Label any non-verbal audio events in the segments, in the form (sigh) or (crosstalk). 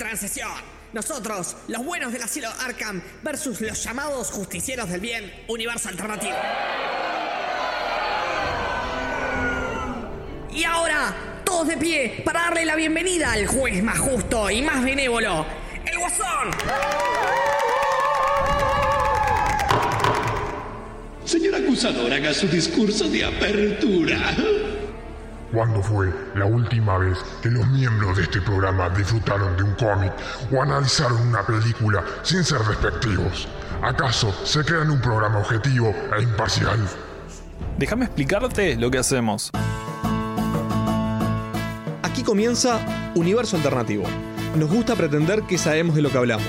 transición. Nosotros, los buenos del asilo Arkham, versus los llamados justicieros del bien, universo alternativo. Y ahora, todos de pie para darle la bienvenida al juez más justo y más benévolo, el Guasón. Señor acusador, haga su discurso de apertura. ¿Cuándo fue la última vez que los miembros de este programa disfrutaron de un cómic o analizaron una película sin ser despectivos? ¿Acaso se crean un programa objetivo e imparcial? Déjame explicarte lo que hacemos. Aquí comienza Universo Alternativo. Nos gusta pretender que sabemos de lo que hablamos.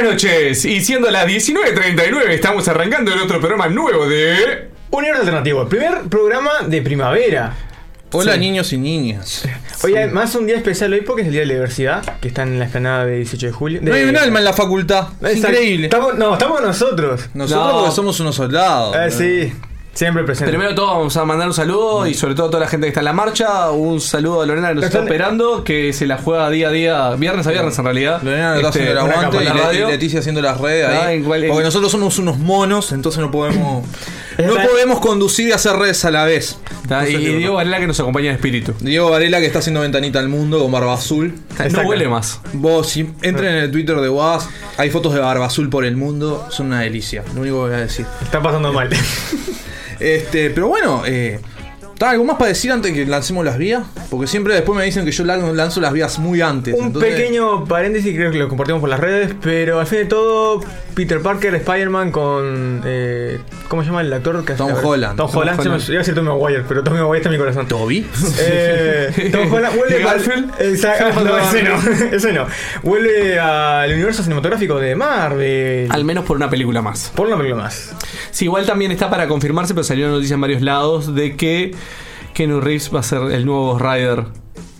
Buenas noches, y siendo las 19.39 estamos arrancando el otro programa nuevo de... Universo Alternativo, el primer programa de primavera. Hola niños y niñas. Hoy además un día especial hoy porque es el día de la diversidad, que está en la esplanada de 18 de julio. No hay un alma en la facultad. Es Exacto. increíble. Estamos, no, estamos nosotros. Nosotros No. porque somos unos soldados. Eh, sí, siempre presente. Primero de todo vamos a mandar un saludo y sobre todo a toda la gente que está en la marcha, un saludo a Lorena que nos está esperando, que se la juega día a día, viernes a viernes en realidad. Lorena está Este, haciendo el aguante y, radio. Leticia haciendo las redes Ah, ahí. igual- porque nosotros somos unos monos, entonces no podemos. no podemos conducir y hacer redes a la vez. Está, y, y Diego Varela que nos acompaña en espíritu. Diego Varela que está haciendo ventanita al mundo con barba azul. No huele más. Vos, si entren en el Twitter de Was, hay fotos de barba azul por el mundo, son una delicia. Lo único que voy a decir. Está pasando mal. (laughs) Este, pero bueno, eh, ¿está algo más para decir antes que lancemos las vías? Porque siempre después me dicen que yo lan- lanzo las vías muy antes. un entonces- pequeño paréntesis, creo que lo compartimos por las redes, pero al fin de todo, Peter Parker, Spider-Man con. Eh, ¿Cómo se llama el actor? que Tom la- Holland. Tom Tom Holland. Holland. Se me- Iba a decir Tom Maguire, pero Tom Maguire está en mi corazón. ¿Toby? Eh, (laughs) Tom Holland vuelve ¿Y Garfield? Exacto, (laughs) no, ese no, (laughs) ese no. Vuelve al universo cinematográfico de Marvel. Al menos por una película más. Por una película más. Sí, igual también está para confirmarse, pero salió noticia en varios lados de que Keanu Reeves va a ser el nuevo Ghost Rider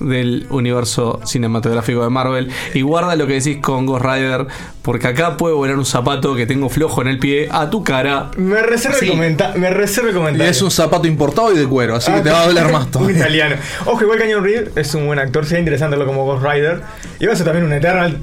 del universo cinematográfico de Marvel. Y guarda lo que decís con Ghost Rider, porque acá puede volar un zapato que tengo flojo en el pie a tu cara. Me reservo Sí. el comenta- me reservo el Y es un zapato importado y de cuero, así que te va a doler más (laughs) Un todavía. italiano. Ojo, igual Cañón Reeves es un buen actor, sería interesante verlo como Ghost Rider. Y va a ser también un Eternal.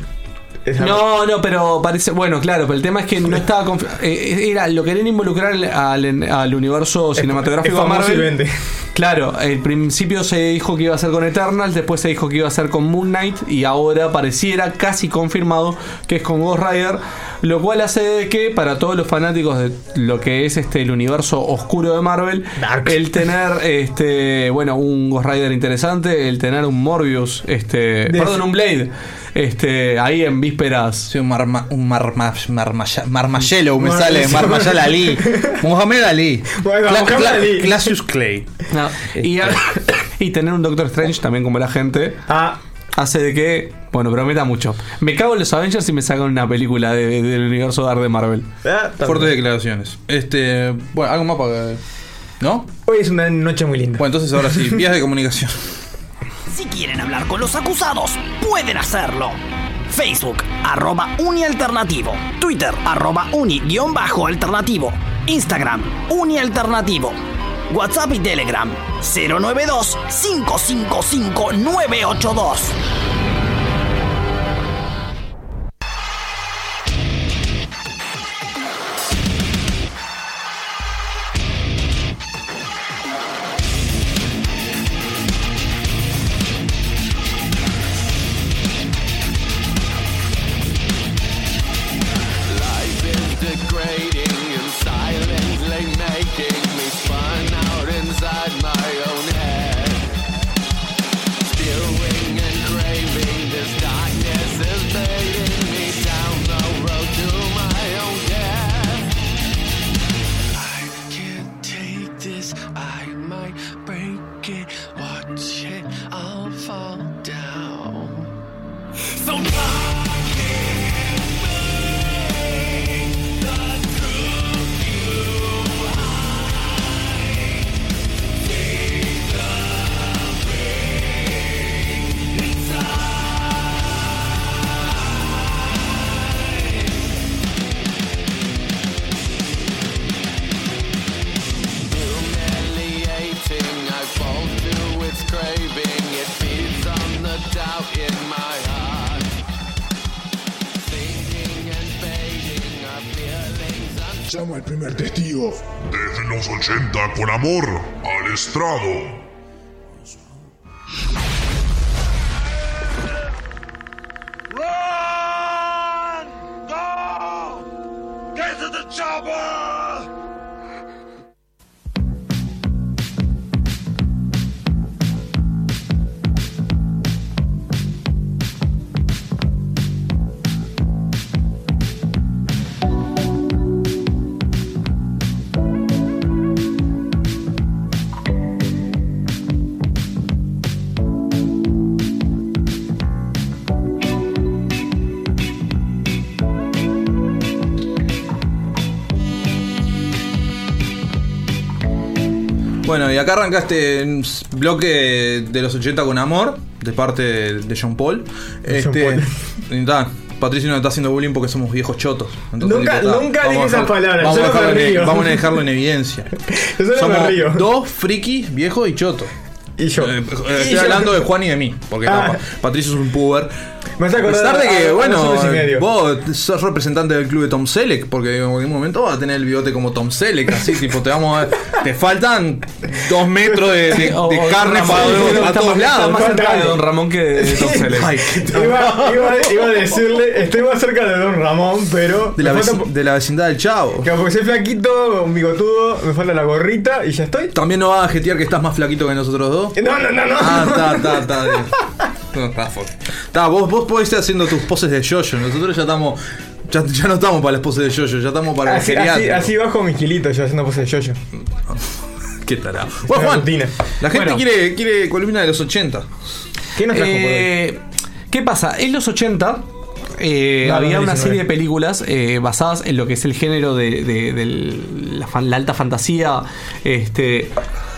No, no, pero parece. Bueno, claro, pero el tema es que no estaba. confi- eh, era, lo querían involucrar al, al- universo cinematográfico de Marvel. Claro, al principio se dijo que iba a ser con Eternals, después se dijo que iba a ser con Moon Knight y ahora pareciera casi confirmado que es con Ghost Rider, lo cual hace de que para todos los fanáticos de lo que es este el universo oscuro de Marvel, Dark. el tener este bueno, un Ghost Rider interesante, el tener un Morbius, este, De- perdón, un Blade, este ahí en vísperas Sí, un marma, un marma, marmaya- marmayello me sale, Marmayal Ali. Mohamed Ali. Bueno, Cla- Mohamed Cla- Ali. Classius Clay. No, y, (laughs) y tener un Doctor Strange también como la gente Ah, hace de que, bueno, prometa mucho. Me cago en los Avengers y me sacan una película de- del universo Dark de Marvel. ah, Fuertes declaraciones. Este, bueno, algo más para. ¿No? Hoy es una noche muy linda. Bueno, entonces ahora sí, vías de comunicación. (laughs) Si quieren hablar con los acusados, pueden hacerlo. Facebook, arroba unialternativo. Twitter, arroba uni-alternativo. Instagram, unialternativo. WhatsApp y Telegram, 092 555 982. Testigo. Desde los 80 con amor al estrado. Y acá arranca este bloque de los 80 con amor, de parte de John Paul. Este, Paul. y ta, Patricio nos está haciendo bullying porque somos viejos chotos. Nunca- ta, nunca vamos dije esas palabras, Vamos, yo a no me dejarlo en, río. vamos a dejarlo en evidencia. (laughs) Yo solo me somos río. dos frikis, viejos y chotos. Y yo. Eh, eh, Y estoy yo. hablando de Juan y de mí, porque Ah. ta, Pa- Patricio es un puber. Me hace A pesar de que, a- a bueno, vos sos representante del club de Tom Selleck, porque en algún momento vas a tener el bigote como Tom Selleck, así, (laughs) tipo, te vamos a. Te faltan dos metros de, (laughs) carne Ramón, para, está a todos más- lados. Está más cerca de Don Ramón que de Tom Selleck. Ay. Iba, iba- iba a decirle, estoy más cerca de Don Ramón, pero. de, la me veci- falta- de la vecindad del Chavo. Claro, porque soy flaquito, un bigotudo, me falta la gorrita y ya estoy. También no vas a jetear que estás más flaquito que nosotros dos. (laughs) No, no, no, no. Ah, está, está, está. No, está vos, vos podés estar haciendo tus poses de yoyo. Nosotros ya estamos. Ya, ya no estamos para las poses de yoyo, ya estamos para el Así, así, así bajo mis kilitos yo haciendo pose de yoyo. (laughs) Qué tarado. Bueno, Una Juan, rutina. la gente Bueno. quiere, quiere columna de los 80. ¿Qué nos trajo por hoy? Eh, ¿Qué pasa? En los 80 eh, No, había no, una 19. serie de películas eh, basadas en lo que es el género de, de- del- la, fan- la alta fantasía. Este,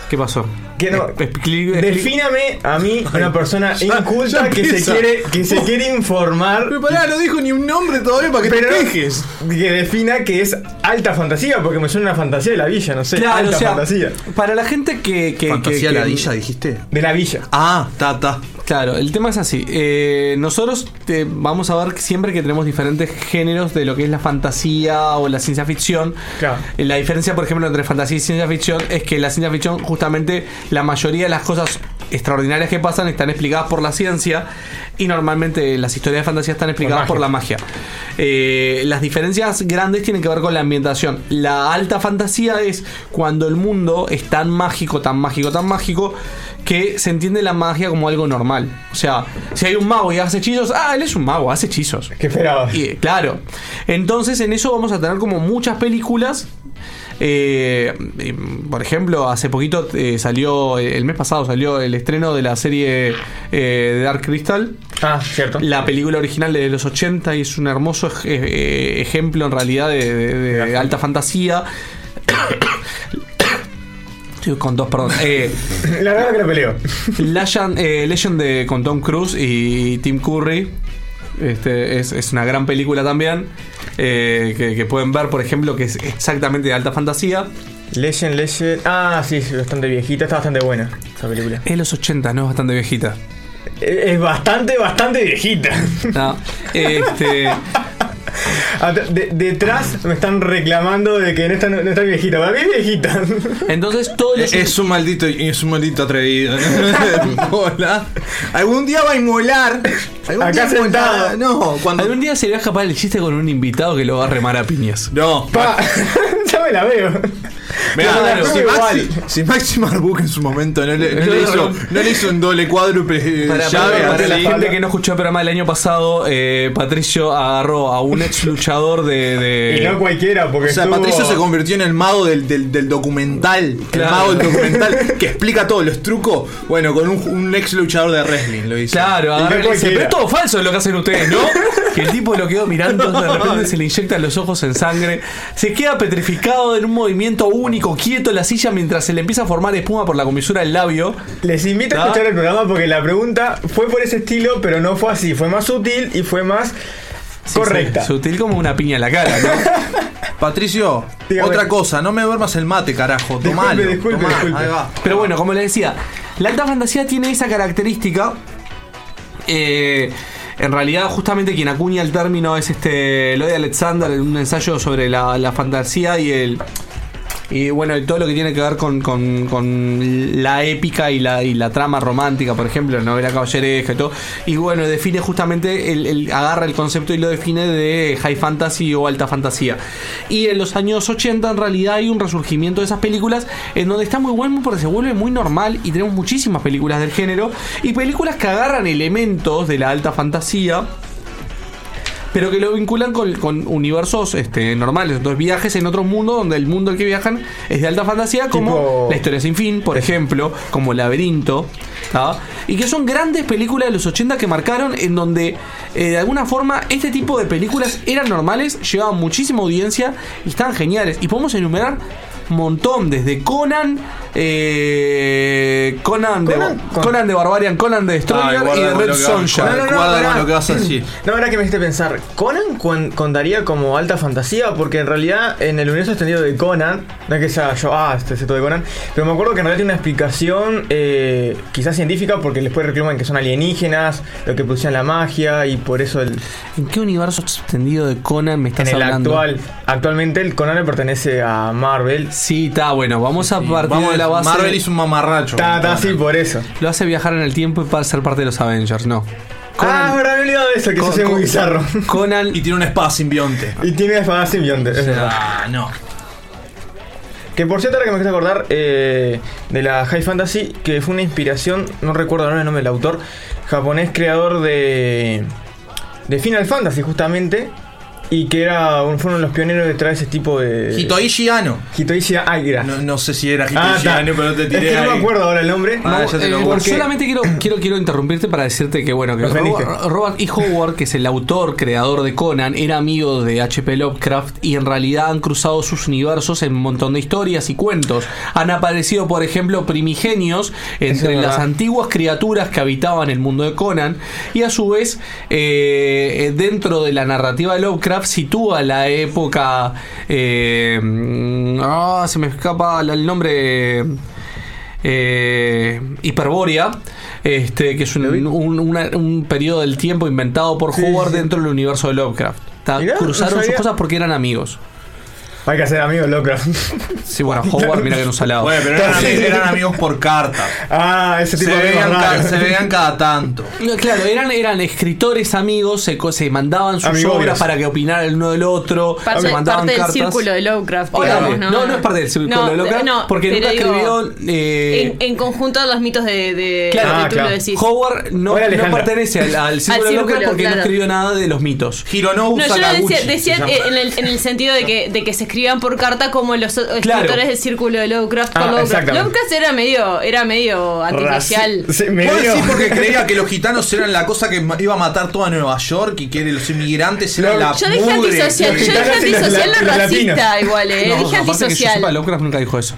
¿Qué pasó? (laughs) Defíname a mí una persona ya- inculta ya que se quiere que se quiere informar Pero pará, no dijo ni un nombre todavía para que pero te quejes. que defina que es alta fantasía porque me suena una fantasía de la villa, no sé, Claro, alta o sea, fantasía para la gente que. que Fantasía que- que- ladilla, dijiste. de la villa. Ah, ta, ta. Claro, el tema es así. Eh, nosotros te- vamos a ver siempre que tenemos diferentes géneros de lo que es la fantasía o la ciencia ficción. Claro. Eh, La diferencia, por ejemplo, entre fantasía y ciencia ficción es que la ciencia ficción, justamente, la mayoría de las cosas extraordinarias que pasan están explicadas por la ciencia y normalmente las historias de fantasía están explicadas por, la magia. Eh, las diferencias grandes tienen que ver con la ambientación. La alta fantasía es cuando el mundo es tan mágico, tan mágico, tan mágico que se entiende la magia como algo normal. O sea, si hay un mago y hace hechizos, ah, él es un mago, hace hechizos. ¿Qué esperabas? Y, claro. Entonces en eso vamos a tener como muchas películas. Eh, eh, por ejemplo, hace poquito eh, salió, el mes pasado salió el estreno de la serie eh, de Dark Crystal. Ah, cierto. La película original de los 80 y es un hermoso ej- eh, ejemplo en realidad de, de- de alta fantasía. (coughs) Estoy con dos, perdón. Eh, La verdad que la peleo. Legend, eh, Legend de, con Tom Cruise y Tim Curry. Este, es, es una gran película también. eh, que, que pueden ver, por ejemplo, que es exactamente de alta fantasía. Legend, Legend. Ah, sí, sí, bastante viejita, está bastante buena esa película. Es los 80, no es bastante viejita. Es es bastante, bastante viejita. No, este, (laughs) (laughs) de- detrás me están reclamando de que no está, no está viejita. Para mí es viejita. entonces todos los. Es un maldito, es un maldito atrevido. (laughs) Hola. Algún día va a inmolar. Algún Acá día sentado. No, cuando. Algún día se le va a escapar el chiste con un invitado que lo va a remar a piñas. No. Pa, (laughs) ya me la veo. Mirá, Claro. si. Maxi, si Maxi Marbuk en su momento no le, no le hizo, no le hizo un doble cuádruple eh, Para, llave para- la gente que no escuchó el programa del año pasado, eh, Patricio agarró a un ex luchador de. de- Y no cualquiera, porque O sea, estuvo- Patricio se convirtió en el mago del, del, del documental. Claro. El mago del documental que explica todos los trucos. Bueno, con un, un ex luchador de wrestling lo hizo. Claro, agarró y le dice, cualquiera. pero es todo falso lo que hacen ustedes, ¿no? Que el tipo lo quedó mirando, de repente se le inyectan los ojos en sangre, se queda petrificado en un movimiento único, quieto en la silla mientras se le empieza a formar espuma por la comisura del labio. Les invito a escuchar el programa porque la pregunta fue por ese estilo, pero no fue así. Fue más sutil y fue más correcta. Sutil como una piña en la cara, ¿no? (laughs) Patricio, Dígame. otra cosa, no me duermas el mate, carajo. Tomalo. disculpe, tomá, disculpe. Ahí va. Pero bueno, como le decía, la alta fantasía tiene esa característica. eh, En realidad, justamente quien acuña el término es este Lloyd Alexander en un ensayo sobre la, la fantasía y el. Y bueno, todo lo que tiene que ver con, con- con la épica y la, y la trama romántica, por ejemplo, la novela caballeresca y todo. Y bueno, define justamente, el, el- agarra el concepto y lo define de high fantasy o alta fantasía. Y en los años 80 en realidad hay un resurgimiento de esas películas en donde está muy bueno porque se vuelve muy normal y tenemos muchísimas películas del género y películas que agarran elementos de la alta fantasía pero que lo vinculan con, con universos este, normales. Entonces, viajes en otros mundos donde el mundo al que viajan es de alta fantasía, como Tipo- La historia sin fin, por ejemplo, como Laberinto, ¿tá? y que son grandes películas de los 80 que marcaron en donde eh, de alguna forma este tipo de películas eran normales, llevaban muchísima audiencia y estaban geniales. Y podemos enumerar montón, desde Conan, eh, Conan, de, Conan, con- Conan de Barbarian, Conan de Destroyer Ay, guarda y de con Red Sonja. No, no, no, Guarda con lo que vas a decir. No, ahora que me hiciste pensar, ¿Conan cuan- contaría como alta fantasía? Porque en realidad en el universo extendido de Conan, no es que sea yo, ah, este es todo de Conan, pero me acuerdo que en realidad tiene una explicación eh, quizás científica porque después reclaman que son alienígenas, lo que producían la magia y por eso el, ¿En qué universo extendido de Conan me estás en el hablando? actual, actualmente el Conan le pertenece a Marvel. Sí, está bueno. Vamos a partir Vamos, de la base. Marvel hizo un mamarracho. Está, está así por eso. Lo hace viajar en el tiempo y para ser parte de los Avengers, no. ah, me he olvidado de eso, que Con- eso es muy con- bizarro. Conan. Y tiene una espada simbionte. y tiene espada simbionte, es verdad. Ah, no. Que por cierto, ahora que me quise acordar eh, de la High Fantasy, que fue una inspiración, no recuerdo ahora el nombre del autor, japonés creador de, de Final Fantasy justamente, y que era fueron los pioneros de traer ese tipo de... Hitoishi Ano. Hitoishi Aira. No, no sé si era Ah, Hitoishi está. Ano, pero te Es tiré que no me acuerdo ahora el nombre. Ah, ya te lo Eh, porque- solamente quiero, (laughs) quiero, quiero interrumpirte para decirte que, bueno, que. Robert, Robert E. Howard, que es el autor, creador de Conan, era amigo de H.P. Lovecraft y en realidad han cruzado sus universos en un montón de historias y cuentos. Han aparecido, por ejemplo, primigenios entre es las antiguas criaturas que habitaban el mundo de Conan y a su vez, eh, dentro de la narrativa de Lovecraft, sitúa la época. Eh, ah, se me escapa el nombre eh, Hiperbórea, este, que es un, un, una- un periodo del tiempo inventado por Sí, Howard sí. dentro del universo de Lovecraft. Ta- Mirá, no Cruzaron sus cosas porque eran amigos. Hay que hacer amigos Lovecraft. Sí, bueno, Howard, mira que no salado. Bueno, pero eran, amigos por carta. ah, ese Se tipo de veían, amigos ca- raros. se veían cada tanto. No, claro, eran, eran escritores amigos, se, se mandaban sus Amigobios. obras para que opinaran el uno del otro, Parte, se mandaban parte del cartas. círculo de Lovecraft, digamos, no, ¿no? no, es parte del círculo No, de Lovecraft, no, porque nunca digo, escribió. eh, en, en conjunto los mitos de, de, Claro, de ah, tú claro. lo decís. Howard no, pertenece al, al círculo de círculo, Lovecraft porque no escribió nada de los mitos. Hironobu No, yo decía, decía en, el, en el sentido de que, de que se escribían por carta como los escritores del círculo de Lovecraft con Ah, Lovecraft. Lovecraft era medio, era medio antisocial. Sí, me Vos dio- decís porque creía que los gitanos eran la cosa que iba a matar toda Nueva York y que los inmigrantes eran la Yo dije antisocial, yo dije antisocial, no los racista igual, eh. No, dije aparte que yo sepa, antisocial. Lovecraft nunca dijo eso.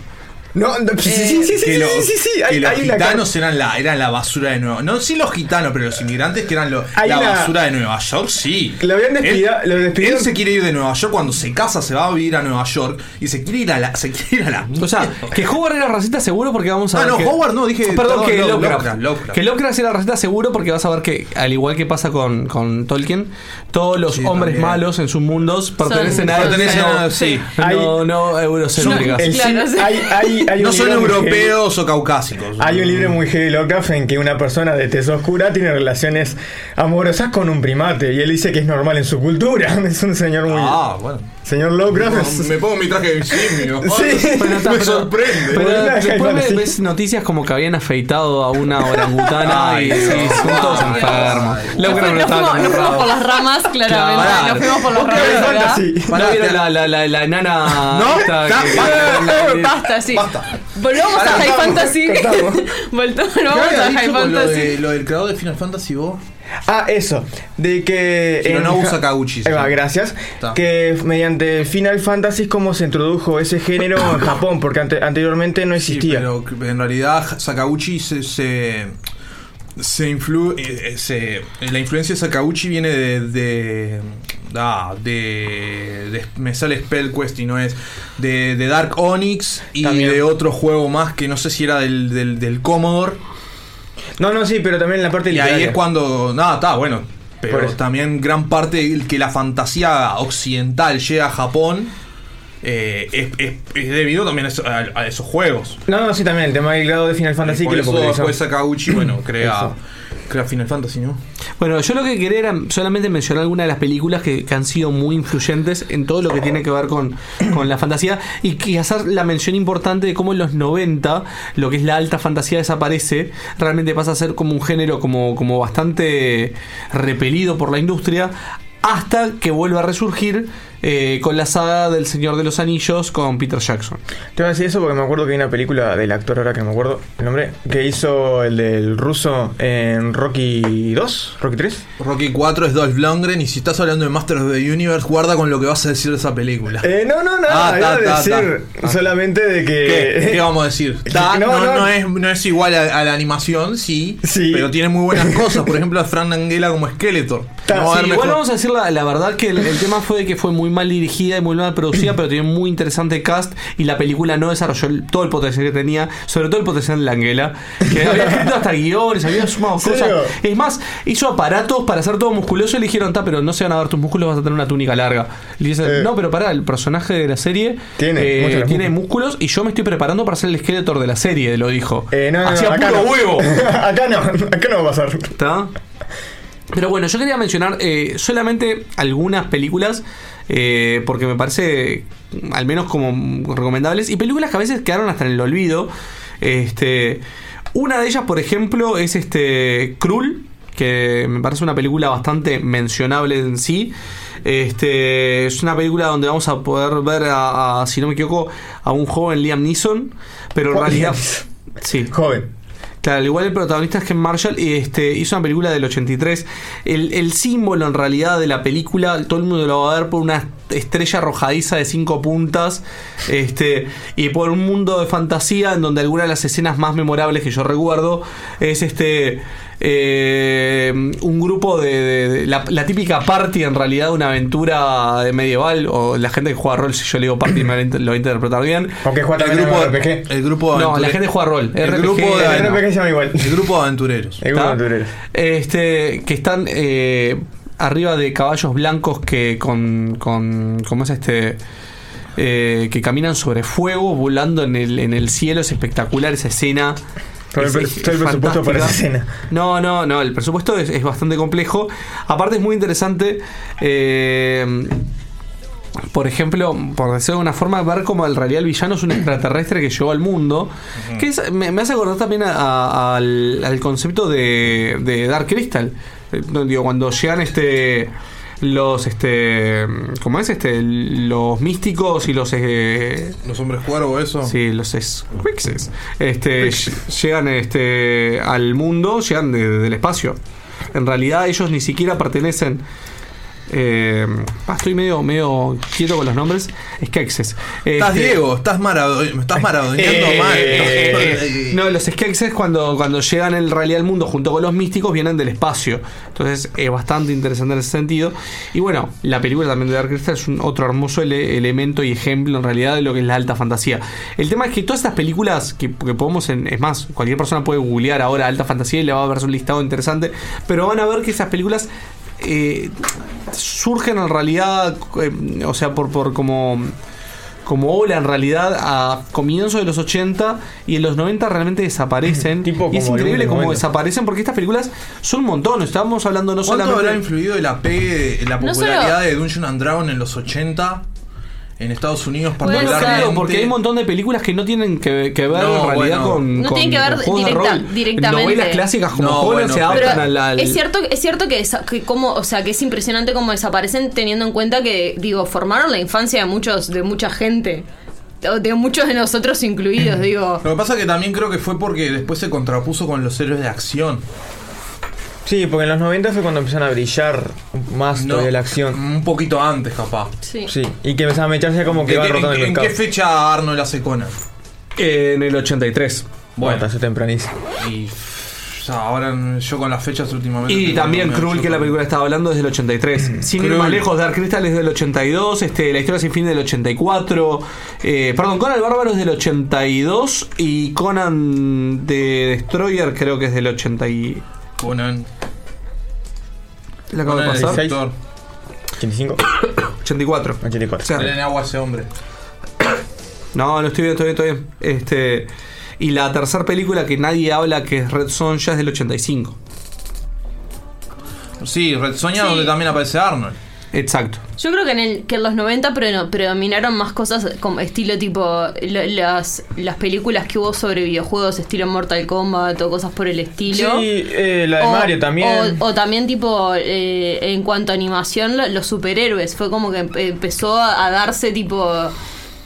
No, no, sí, sí, sí, sí, sí, que, los- sí, sí, que hay, los hay una gitanos eran la, eran la basura de Nueva No, sí los gitanos, pero los inmigrantes que eran lo- la una- basura de Nueva York, sí. Lo habían despida- Él, lo despidieron- él se quiere ir de Nueva York cuando se casa, se va a vivir a Nueva York y se quiere ir a la. Se quiere ir a la O sea, que Howard era racista seguro porque vamos a Ah, ver no, que- Howard no, dije- Perdón, que no, Lovecraft. Lovecraft, Lovecraft. Que Lovecraft era racista seguro porque vas a ver que, al igual que pasa con, con Tolkien, todos los Sí, hombres también. malos en sus mundos pertenecen a Pertenecen no, a- sí. no, no eurocéntricas. Claro, sí- sí. hay, hay, hay No son europeos o caucásicos. Hay un libro muy heavy Lovecraft en que una persona de tez oscura tiene relaciones amorosas con un primate y él dice que es normal en su cultura. (laughs) Es un señor muy. Ah, bueno. Señor Lovecraft Me pongo mi traje de simio. (laughs) Sí. Pero está- me pero- sorprende. Pero después ves, ves noticias como que habían afeitado a una orangutana (laughs) Ay, y sí, Dios. son todos enfermos. Lovecraft nos estaba fuimos, nos fuimos por las ramas, claramente. Claro. Nos fuimos por las ramas. ¿No vieron la, la, la, la enana? No, esta ya, que- basta. Basta, sí. Basta. Volvamos a High Fantasy. (laughs) Volvamos ¿Qué a High Fantasy. lo del creador de Final Fantasy vos? Ah, eso. De que. Hironobu Sakaguchi, sí. Ahí va, gracias. Está. Que mediante Final Fantasy como se introdujo ese género en (coughs) Japón, porque ante- anteriormente no Sí, existía. pero en realidad Sakaguchi se. se se influ eh, eh, se- la influencia de Sakaguchi viene de de, ah, de, de- me sale Spell Quest y no es de, de Dark Onyx y También. de otro juego más que no sé si era del, del, del Commodore No, no, sí, pero también en la parte y ahí es cuando nada está bueno Pero eso. también gran parte de que la fantasía occidental llega a Japón eh, es, es- es debido también a, eso- a- a esos juegos. No, no, sí, también el tema del grado de Final Fantasy Por que lo eso popularizó. después Sakaguchi, bueno, crea, Eso. Final Fantasy, ¿no? Bueno, yo lo que quería era solamente mencionar algunas de las películas que, han sido muy influyentes en todo lo que tiene que ver con, con la fantasía y que hacer la mención importante de cómo en los 90 lo que es la alta fantasía desaparece, realmente pasa a ser como un género como, como bastante repelido por la industria hasta que vuelve a resurgir eh, con la saga del Señor de los Anillos con Peter Jackson. Te voy a decir eso porque me acuerdo que hay una película del actor ahora que no me acuerdo el nombre, que hizo el del ruso en Rocky 2, Rocky 3. Rocky 4 es Dolph Lundgren y si estás hablando de Master of the Universe, guarda con lo que vas a decir de esa película. Eh, no, no, no, Ah, iba ta, a ta, decir ta. solamente de que... ¿Qué? ¿Qué vamos a decir? (laughs) Ta, No, no, no. no es, no es igual a, a la animación, sí, pero tiene muy buenas (laughs) cosas. Por ejemplo, a Fran Angela como Skeletor. Sí, No va a haber igual mejor- vamos a decir la, la verdad que el, el tema fue de que fue muy mal dirigida y muy mal producida, (clears throat) pero tiene un muy interesante cast y la película no desarrolló el- todo el potencial que tenía, sobre todo el potencial de la Anguela, que (laughs) había escrito hasta guiones, había sumado cosas. Es más, hizo aparatos para hacer todo musculoso y le dijeron, "Ta, pero no se van a ver tus músculos, vas a tener una túnica larga. Y le dicen, Eh. no, pero pará, el personaje de la serie Tiene, eh, tiene músculos y yo me estoy preparando para ser el Skeletor de la serie, lo dijo. Eh, no, no, no, Hacía acá puro no. huevo. (laughs) acá no, acá no va a pasar. ¿Está? Pero bueno, yo quería mencionar eh, solamente algunas películas eh, porque me parece al menos como recomendables y películas que a veces quedaron hasta en el olvido. Este, una de ellas, por ejemplo, es este Krull, que me parece una película bastante mencionable en sí. Este, es una película donde vamos a poder ver a, a, si no me equivoco, a un joven Liam Neeson, pero en realidad sí. Joven. Claro, al igual el protagonista es Ken Marshall y este, hizo una película del 83. El, el símbolo en realidad de la película, todo el mundo lo va a ver por una estrella arrojadiza de cinco puntas este, y por un mundo de fantasía en donde alguna de las escenas más memorables que yo recuerdo es este eh, un grupo de, de- de- la, la típica party en realidad de una aventura de medieval o la gente que juega rol si yo le digo party me lo va a interpretar bien Aunque juega El grupo, en RPG. el grupo de no, la gente juega rol El RPG, grupo de, El RPG se llama igual. el grupo de aventureros. El grupo ¿Está? de aventureros. Este, que están eh, arriba de caballos blancos que con, con ¿cómo es este? Eh, que caminan sobre fuego, volando en el, en el cielo. Es espectacular esa escena. Todo el Es- pre- es todo el presupuesto para esa escena. No, no, no. El presupuesto es, es bastante complejo. Aparte es muy interesante. eh, por ejemplo, por decirlo de alguna forma, ver como en realidad el villano es un extraterrestre que llegó al mundo. Que es- me, me hace acordar también a- a- al, al concepto de, de Dark Crystal. Eh, digo, cuando llegan este los este ¿cómo es este? los místicos y los eh, Los hombres cuervos, eso. Sí, los Squixes. Este, ll- llegan este, al mundo, llegan de- del espacio. En realidad ellos ni siquiera pertenecen. Eh, estoy medio, medio quieto con los nombres. Skeksis. Estás Este, Diego, estás, marado, estás maradoneando eh, mal. eh, no, los Skeksis cuando, cuando llegan en realidad al mundo junto con los místicos vienen del espacio. Entonces es bastante interesante en ese sentido. Y bueno, la película también de Dark Crystal es un otro hermoso ele- elemento y ejemplo en realidad de lo que es la alta fantasía. El tema es que todas estas películas que, que podemos, en, es más, cualquier persona puede googlear ahora alta fantasía y le va a ver un listado interesante, pero van a ver que esas películas eh, surgen en realidad, eh, o sea, por, por como como ola en realidad a comienzos de los 80 y en los 90 realmente desaparecen. (laughs) Tipo y es increíble cómo 90. desaparecen porque estas películas son un montón. Estábamos hablando no ¿Cuánto solamente. habrá influido el AP, la No popularidad solo- de Dungeon and Dragon en los 80? En Estados Unidos Bueno, particularmente. Claro, porque hay un montón de películas que no tienen que, que ver No, en realidad bueno. con, No con- tienen que ver directa- directamente. Novelas clásicas como No, bueno, se adaptan al, al- es cierto, es cierto que, esa- que como, o sea, que es impresionante cómo desaparecen teniendo en cuenta que, digo, formaron la infancia de muchos, de mucha gente. De de muchos de nosotros incluidos, digo. Lo que pasa que también creo que fue porque después se contrapuso con los héroes de acción. Sí, porque en los 90 fue cuando empezaron a brillar más No, todavía la acción. Un poquito antes, capaz. Sí. Sí, y que empezaba a mecharse como que ¿En, va qué- rotando el en mercado. qué fecha Arnold hace Conan? en el 83. Bueno, está tempranísimo. Y o sea, ahora yo con las fechas últimamente. Y también Krull, que la película estaba hablando, es del 83. Sin ir más lejos, Dark Crystal es del 82. Este, la historia sin fin del 84. Eh, perdón, Conan el Bárbaro es del 82. Y Conan de Destroyer creo que es del 80. Conan. La acabo de Con el pasar. director. 85. 84. 84. O sea, Denle agua a ese hombre. (coughs) No, no estoy bien, estoy bien, estoy bien. Este, y la tercera película que nadie habla, que es Red Sonja, es del 85. Sí, Red Soña Sí. donde también aparece Arnold. Exacto. Yo creo que en, el, que en los 90 pre- predominaron más cosas como estilo tipo lo- las, las películas que hubo sobre videojuegos estilo Mortal Kombat o cosas por el estilo. Sí, eh, la de O- Mario también. O, o también tipo eh, en cuanto a animación lo- los superhéroes fue como que empe- empezó a, a darse tipo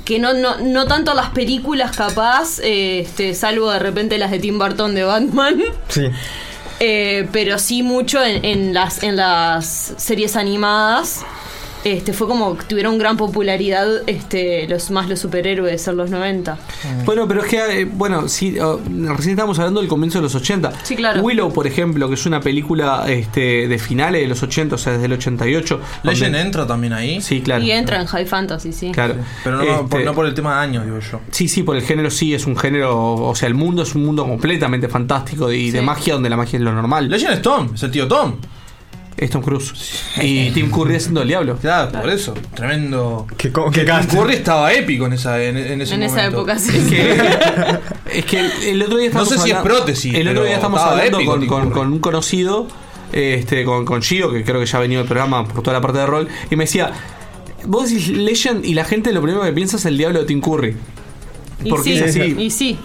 que no, no, no tanto las películas capaz, eh, este, salvo de repente las de Tim Burton de Batman. Sí. (laughs) Eh, pero sí mucho en, en las en las series animadas este fue como que tuvieron gran popularidad este los más los superhéroes en los 90 Bueno, pero es que, eh, bueno, sí, oh, recién estábamos hablando del comienzo de los 80. Sí, claro. Willow, por ejemplo, que es una película este, de finales de los 80, o sea, desde el 88. Legend donde- entra también ahí. Sí, claro. y entra en High Fantasy sí Claro. Pero no, Este, por, no por el tema de años, digo yo. Sí, sí, por el género sí, es un género, o sea, el mundo es un mundo completamente fantástico y de magia donde la magia es lo normal. Legend es Tom, es el tío Tom. Es Tom Cruise. Y Tim Curry haciendo el diablo. Claro, por eso. Tremendo. Que, Tim. Curry estaba épico en, esa, en, en ese en esa época sí Es que, (laughs) es que el, el otro día No estamos sé si es hablando- prótesis, El otro día estamos hablando épico con, un conocido, este, con, con Gio, que creo que ya ha venido al programa por toda la parte de rol, y me decía, vos decís Legend y la gente lo primero que piensa es el diablo de Tim Curry. y Porque sí, es así. y sí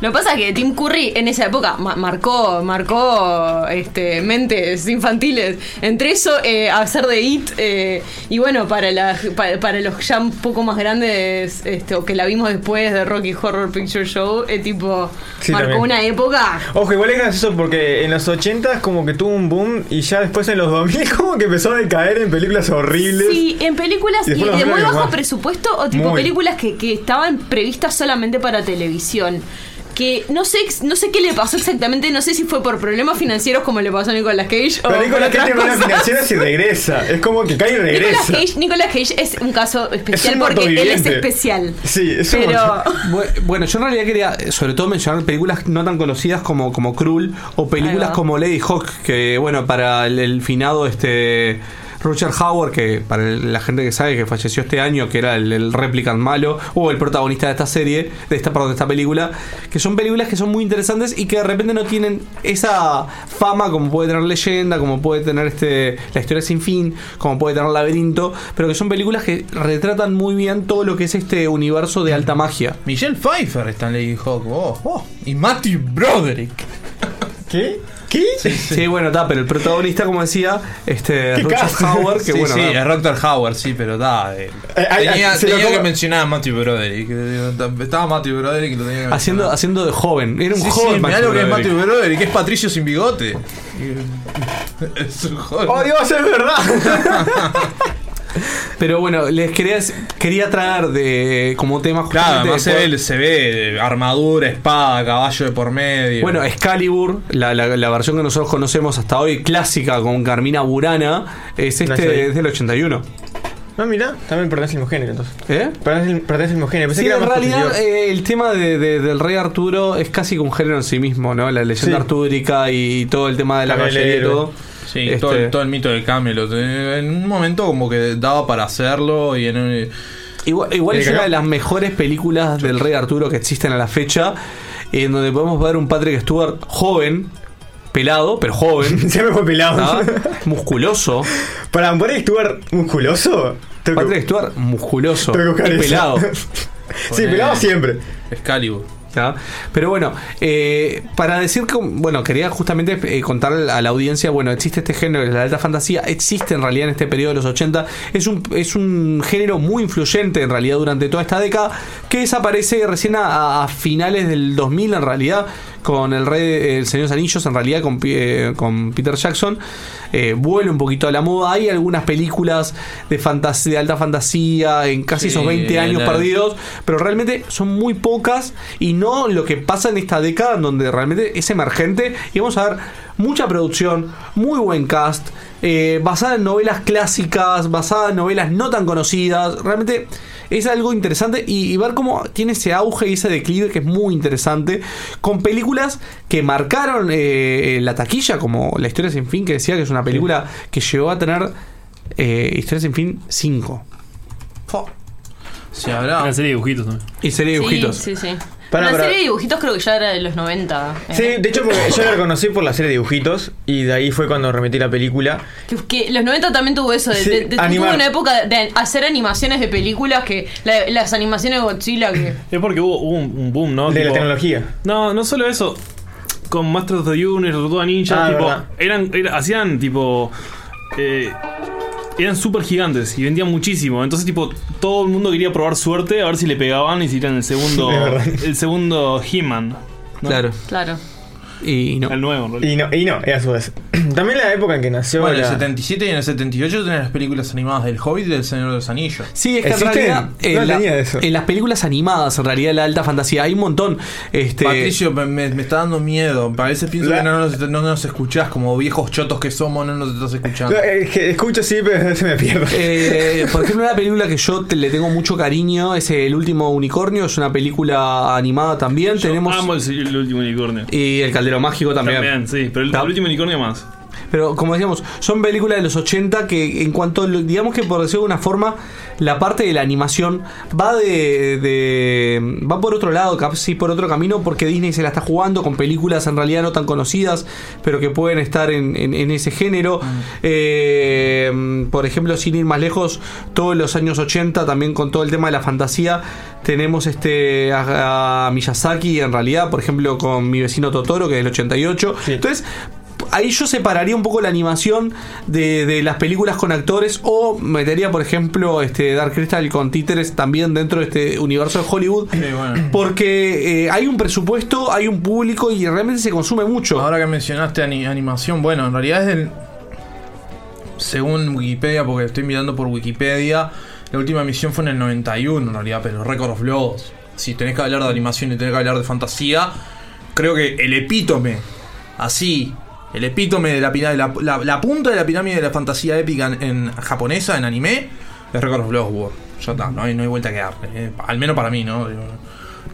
lo que pasa es que Tim Curry en esa época ma- marcó marcó este mentes infantiles entre eso eh, hacer de It eh, y bueno para la, pa- para, los ya un poco más grandes este, o que la vimos después de Rocky Horror Picture Show eh, tipo Sí, marcó también. una época Ojo, igual es gracioso porque en los 80 como que tuvo un boom y ya después en los 2000 (laughs) como que empezó a decaer en películas horribles. Sí, en películas Y de muy bajo presupuesto o tipo Muy. películas que, que estaban previstas solamente para televisión. Que no sé no sé qué le pasó exactamente, no sé si fue por problemas financieros como le pasó a Nicolas Cage o Pero por Nicolas Cage tiene buenas cosas. financieras y regresa. Es como que cae y Nicolas regresa. Cage, Nicolas Cage es un caso especial un porque él es especial. Sí, es un Pero (laughs) Bu- Bueno, yo en realidad quería sobre todo mencionar películas no tan conocidas como, como Cruel o películas como Lady Hawk, que bueno, para el, el finado este Roger Howard, que para la gente que sabe que falleció este año, que era el, el replicant malo, o el protagonista de esta serie, de esta, perdón, de esta película, que son películas que son muy interesantes y que de repente no tienen esa fama como puede tener Leyenda, como puede tener este La historia sin fin, como puede tener Laberinto, pero que son películas que retratan muy bien todo lo que es este universo de alta magia. Michelle Pfeiffer está en Lady Hawk. Oh, oh. Y Matthew Broderick. ¿Qué? ¿Qué? Sí, bueno, está, pero el protagonista, como decía, este ¿Qué Roger? Howard, que sí, bueno, sí, nada, es Doctor Howard, sí, pero está. eh, Eh, tenía lo que mencionar a Matthew Broderick. eh, Estaba Matthew Broderick y lo tenía que haciendo, mencionar. haciendo de joven. Era un Sí, joven sí, mirá Matthew lo que es. Matthew Broderick, es Patricio sin bigote. (laughs) es un joven. ¡Oh, Dios, es verdad! (laughs) Pero bueno, les quería, quería traer de como tema Claro, justamente además se ve, se ve armadura, espada, caballo de por medio. Bueno, Excalibur, la, la, la versión que nosotros conocemos hasta hoy, clásica con Carmina Burana, es este es del 81. No, mira, también pertenece al mismo género entonces. ¿Eh? Pertenece, al mismo género. Pensé Sí, que era en más realidad eh, el tema de, de- del rey Arturo es casi que un género en sí mismo, ¿no? La leyenda Sí. artúrica y todo el tema de la Caballería. caballería y todo. Sí, Este, todo, el, todo el mito del Camelot. Eh, En un momento como que daba para hacerlo y en un- Igual, igual ¿Tiene es una de las mejores películas del Rey Arturo que existen a la fecha, en donde podemos ver un Patrick Stewart joven, pelado, pero joven, (laughs) Se me fue pelado. musculoso. Para un Patrick Stewart musculoso. Patrick Stewart musculoso tengo que buscar y eso. pelado. (laughs) sí, pelado siempre. Excalibur. Pero bueno, eh, para decir que, bueno, quería justamente eh, contar a la audiencia, bueno, existe este género la alta fantasía, existe en realidad en este periodo de los 80, es un, es un género muy influyente en realidad durante toda esta década, que desaparece recién a, a finales del 2000 en realidad, con el Rey, el Señor de los Anillos, en realidad con, eh, con Peter Jackson, eh, vuelve un poquito a la moda, hay algunas películas de, fantasía, de alta fantasía en casi Sí, esos 20 años la- perdidos, pero realmente son muy pocas y no lo que pasa en esta década en donde realmente es emergente. Y vamos a ver mucha producción, muy buen cast, eh, basada en novelas clásicas, basada en novelas no tan conocidas, realmente es algo interesante y, y ver cómo tiene ese auge y ese declive que es muy interesante con películas que marcaron eh, la taquilla, como La historia sin fin, que decía que es una película que llegó a tener eh, Historia sin fin 5. Se habrá. Una serie de dibujitos también. Y serie de dibujitos. Sí, sí, sí. Para, la para. serie de dibujitos creo que ya era de los 90. eh. Sí, de hecho, porque yo la reconocí por la serie de dibujitos y de ahí fue cuando remetí la película. Que, que los 90 también tuvo eso, de, Sí, de- de- animar. tuvo una época de hacer animaciones de películas que la- las animaciones de Godzilla que Es porque hubo, hubo un, un boom, ¿no? De la tecnología. No, no solo eso. Con Masters of the Universe, Tortuga Ninja, Ah, tipo, eran, era- hacían tipo. eh, eran súper gigantes y vendían muchísimo. Entonces, tipo, todo el mundo quería probar suerte a ver si le pegaban y si eran el segundo. (laughs) El segundo He-Man. ¿no? Claro. Claro. Y, no. El nuevo, en realidad. Y no, y no, a su vez. (clears throat) También la época en que nació Bueno, en el la- 77 y en el 78 tenés las películas animadas del Hobbit y del Señor de los Anillos. Sí, es que en ¿Existen? realidad en, No la- tenía eso. en las películas animadas, en realidad la alta fantasía, hay un montón. Este, Patricio, me, me- me está dando miedo. A veces pienso La- que no nos, no nos escuchás, como viejos chotos que somos, no nos estás escuchando. Que Escucho sí, pero se me pierde. Eh, por ejemplo, una película que yo te- le tengo mucho cariño es El último unicornio, es una película animada también. Yo Tenemos amo el, el último unicornio. y El Caldero Mágico también. También, sí, pero el, Ta- el último unicornio más. Pero como decíamos, son películas de los 80 que en cuanto, digamos que por decirlo de una forma, la parte de la animación va de, de- va por otro lado, casi por otro camino, porque Disney se la está jugando con películas en realidad no tan conocidas, pero que pueden estar en, en- en ese género. Eh, por ejemplo, sin ir más lejos, todos los años 80, también con todo el tema de la fantasía, tenemos este a, a Miyazaki en realidad, por ejemplo, con mi vecino Totoro, que es del 88. Entonces, ahí yo separaría un poco la animación de, de las películas con actores o metería, por ejemplo, este Dark Crystal con títeres también dentro de este universo de Hollywood. Sí, bueno. Porque eh, hay un presupuesto, hay un público y realmente se consume mucho. Ahora que mencionaste ani- animación, bueno, en realidad es del. Según Wikipedia, porque estoy mirando por Wikipedia, la última emisión fue en el 91, en realidad, pero Record of Logs. Si tenés que hablar de animación y tenés que hablar de fantasía, creo que el epítome, así, el epítome de la pirámide, la, la- la punta de la pirámide de la fantasía épica en, en japonesa, en anime, es Record of Logs World. Ya está, no hay, no hay vuelta que darle. eh, al menos para mí, ¿no?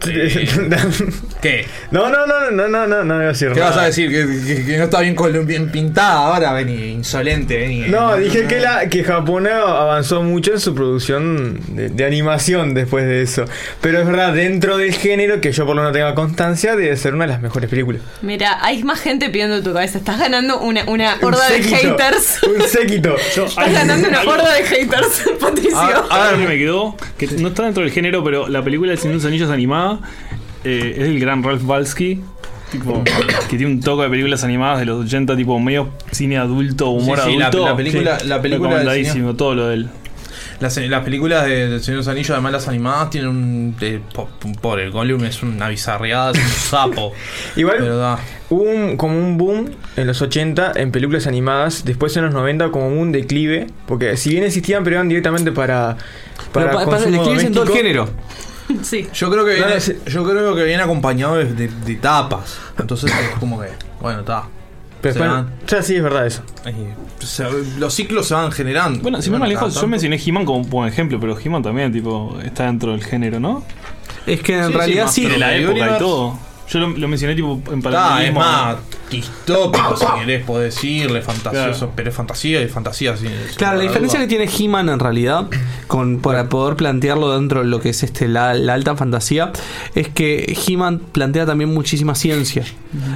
(laughs) ¿Qué? No, no, no, no, no, no, no iba a decir ¿Qué nada. vas a decir? ¿Que, que- que no está bien, bien pintada ahora? Vení, insolente, vení. No, dije que, la, que Japón avanzó mucho en su producción de, de animación después de eso. Pero es verdad, dentro del género, que yo por lo menos tenga constancia, debe ser una de las mejores películas. Mira, hay más gente pidiendo tu cabeza. Estás ganando una, una horda de séquito, haters. Un séquito. (laughs) Estás ganando una horda de haters, Patricio. Ah, Ahora que me quedó, que no está dentro del género, pero la película de los Anillos animada eh, es del gran Ralph Balsky. Tipo, que tiene un toque de películas animadas de los 80, tipo medio cine adulto, humor Sí, sí, la- adulto. la película- la película del Recomendadísimo, todo lo de él. Las, las películas de, del Señor de los Anillos, además las animadas, tienen un. eh, po- por el Gollum es una bizarreada, es un sapo. (laughs) Igual Pero da. hubo un- como un boom en los 80 en películas animadas, después en los 90 como un declive, porque si bien existían, pero eran directamente para... Para pa- pa- consumo declives en todo el género. (laughs) Sí. Yo creo que viene, yo creo que viene acompañado de, de- de etapas. Entonces es como que. Bueno, está. Pero Se después- van- ya sí, es verdad eso. se- los ciclos se van generando. Bueno, si me cada lejos, yo mencioné He-Man como un buen ejemplo, pero He-Man también, tipo, está dentro del género, ¿no? Es que en Sí, realidad sí. De la época y todo. Yo lo, lo mencioné, tipo, en Está, es paralelismo. más distópico, si querés, puedo decirle, fantasioso. Claro. pero es fantasía y fantasía. sin- sin Claro, la diferencia que tiene He-Man en realidad, con, para poder plantearlo dentro de lo que es este la, la alta fantasía, es que He-Man plantea también muchísima ciencia.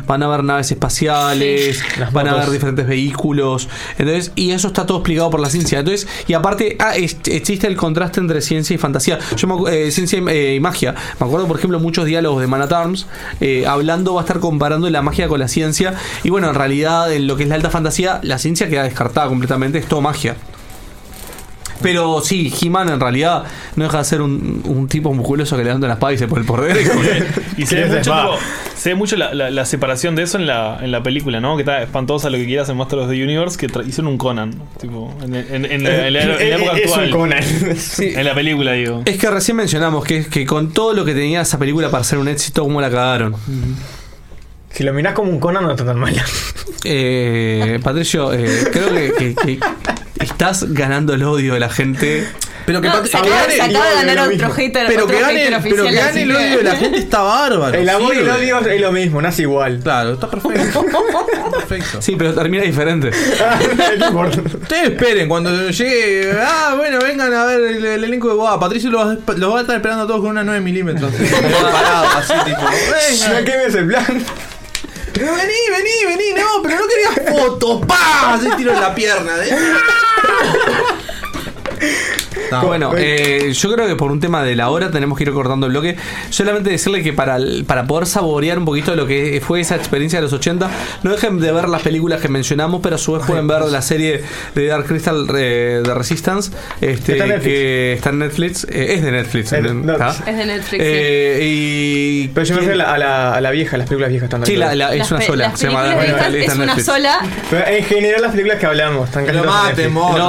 Van a haber naves espaciales, Las van a haber diferentes vehículos, entonces y eso está todo explicado por la ciencia. Entonces y aparte ah, es- existe el contraste entre ciencia y fantasía. Yo me acu- eh, ciencia y, eh, y magia. Me acuerdo por ejemplo muchos diálogos de Man at Arms eh, hablando va a estar comparando la magia con la ciencia y bueno en realidad en lo que es la alta fantasía la ciencia queda descartada completamente es todo magia. Pero sí, He-Man en realidad no deja de ser un, un tipo musculoso que levanta la espada y se pone el poder. (laughs) Y se ve mucho, tipo, se ve mucho la, la- la separación de eso en la, en la película, ¿no? Que está espantosa lo que quieras en Master of the Universe, que hicieron un Conan, tipo, en, en- en la, en la- en la época es actual. un Conan. (laughs) En la película, digo. es que recién mencionamos que, que con todo lo que tenía esa película para ser un éxito, ¿cómo la cagaron? Si lo mirás como un Conan, no está tan mal. Eh, Patricio, eh, creo que, que- que estás ganando el odio de la gente Pero que, No, Pat- se acaba, que se gane, acaba de ganar otro hater, pero otro que gane, pero que gane el odio de la gente está bárbaro. El amor y el odio es lo mismo, nace igual. Claro, está perfecto. perfecto. Sí, pero termina diferente. (laughs) Ustedes esperen, cuando llegue. Ah, bueno, vengan a ver el, el elenco de Boa. Patricio los, va- los va a estar esperando a todos con una 9 milímetros. (laughs) Parado, así, tipo. Quemes el plan. Pero vení, vení, vení. No, pero no querías fotos. ¡Pah! Así tiro en la pierna. No, (laughs) Bueno, eh, yo creo que por un tema de la hora tenemos que ir cortando el bloque. Solamente decirle que para, para poder saborear un poquito lo que fue esa experiencia de los 80, no dejen de ver las películas que mencionamos, pero a su vez pueden ver la serie de Dark Crystal eh, de Resistance, este, Está en Netflix. que está en Netflix. eh, es de Netflix. Es de- ¿está? no, Es de Netflix. sí. Eh, y Pero yo me refiero a la, a la, a la vieja, las películas viejas están Sí, la, la- es una sola. Las se llama es en una Netflix. sola. Pero en general las películas que hablamos están casi No,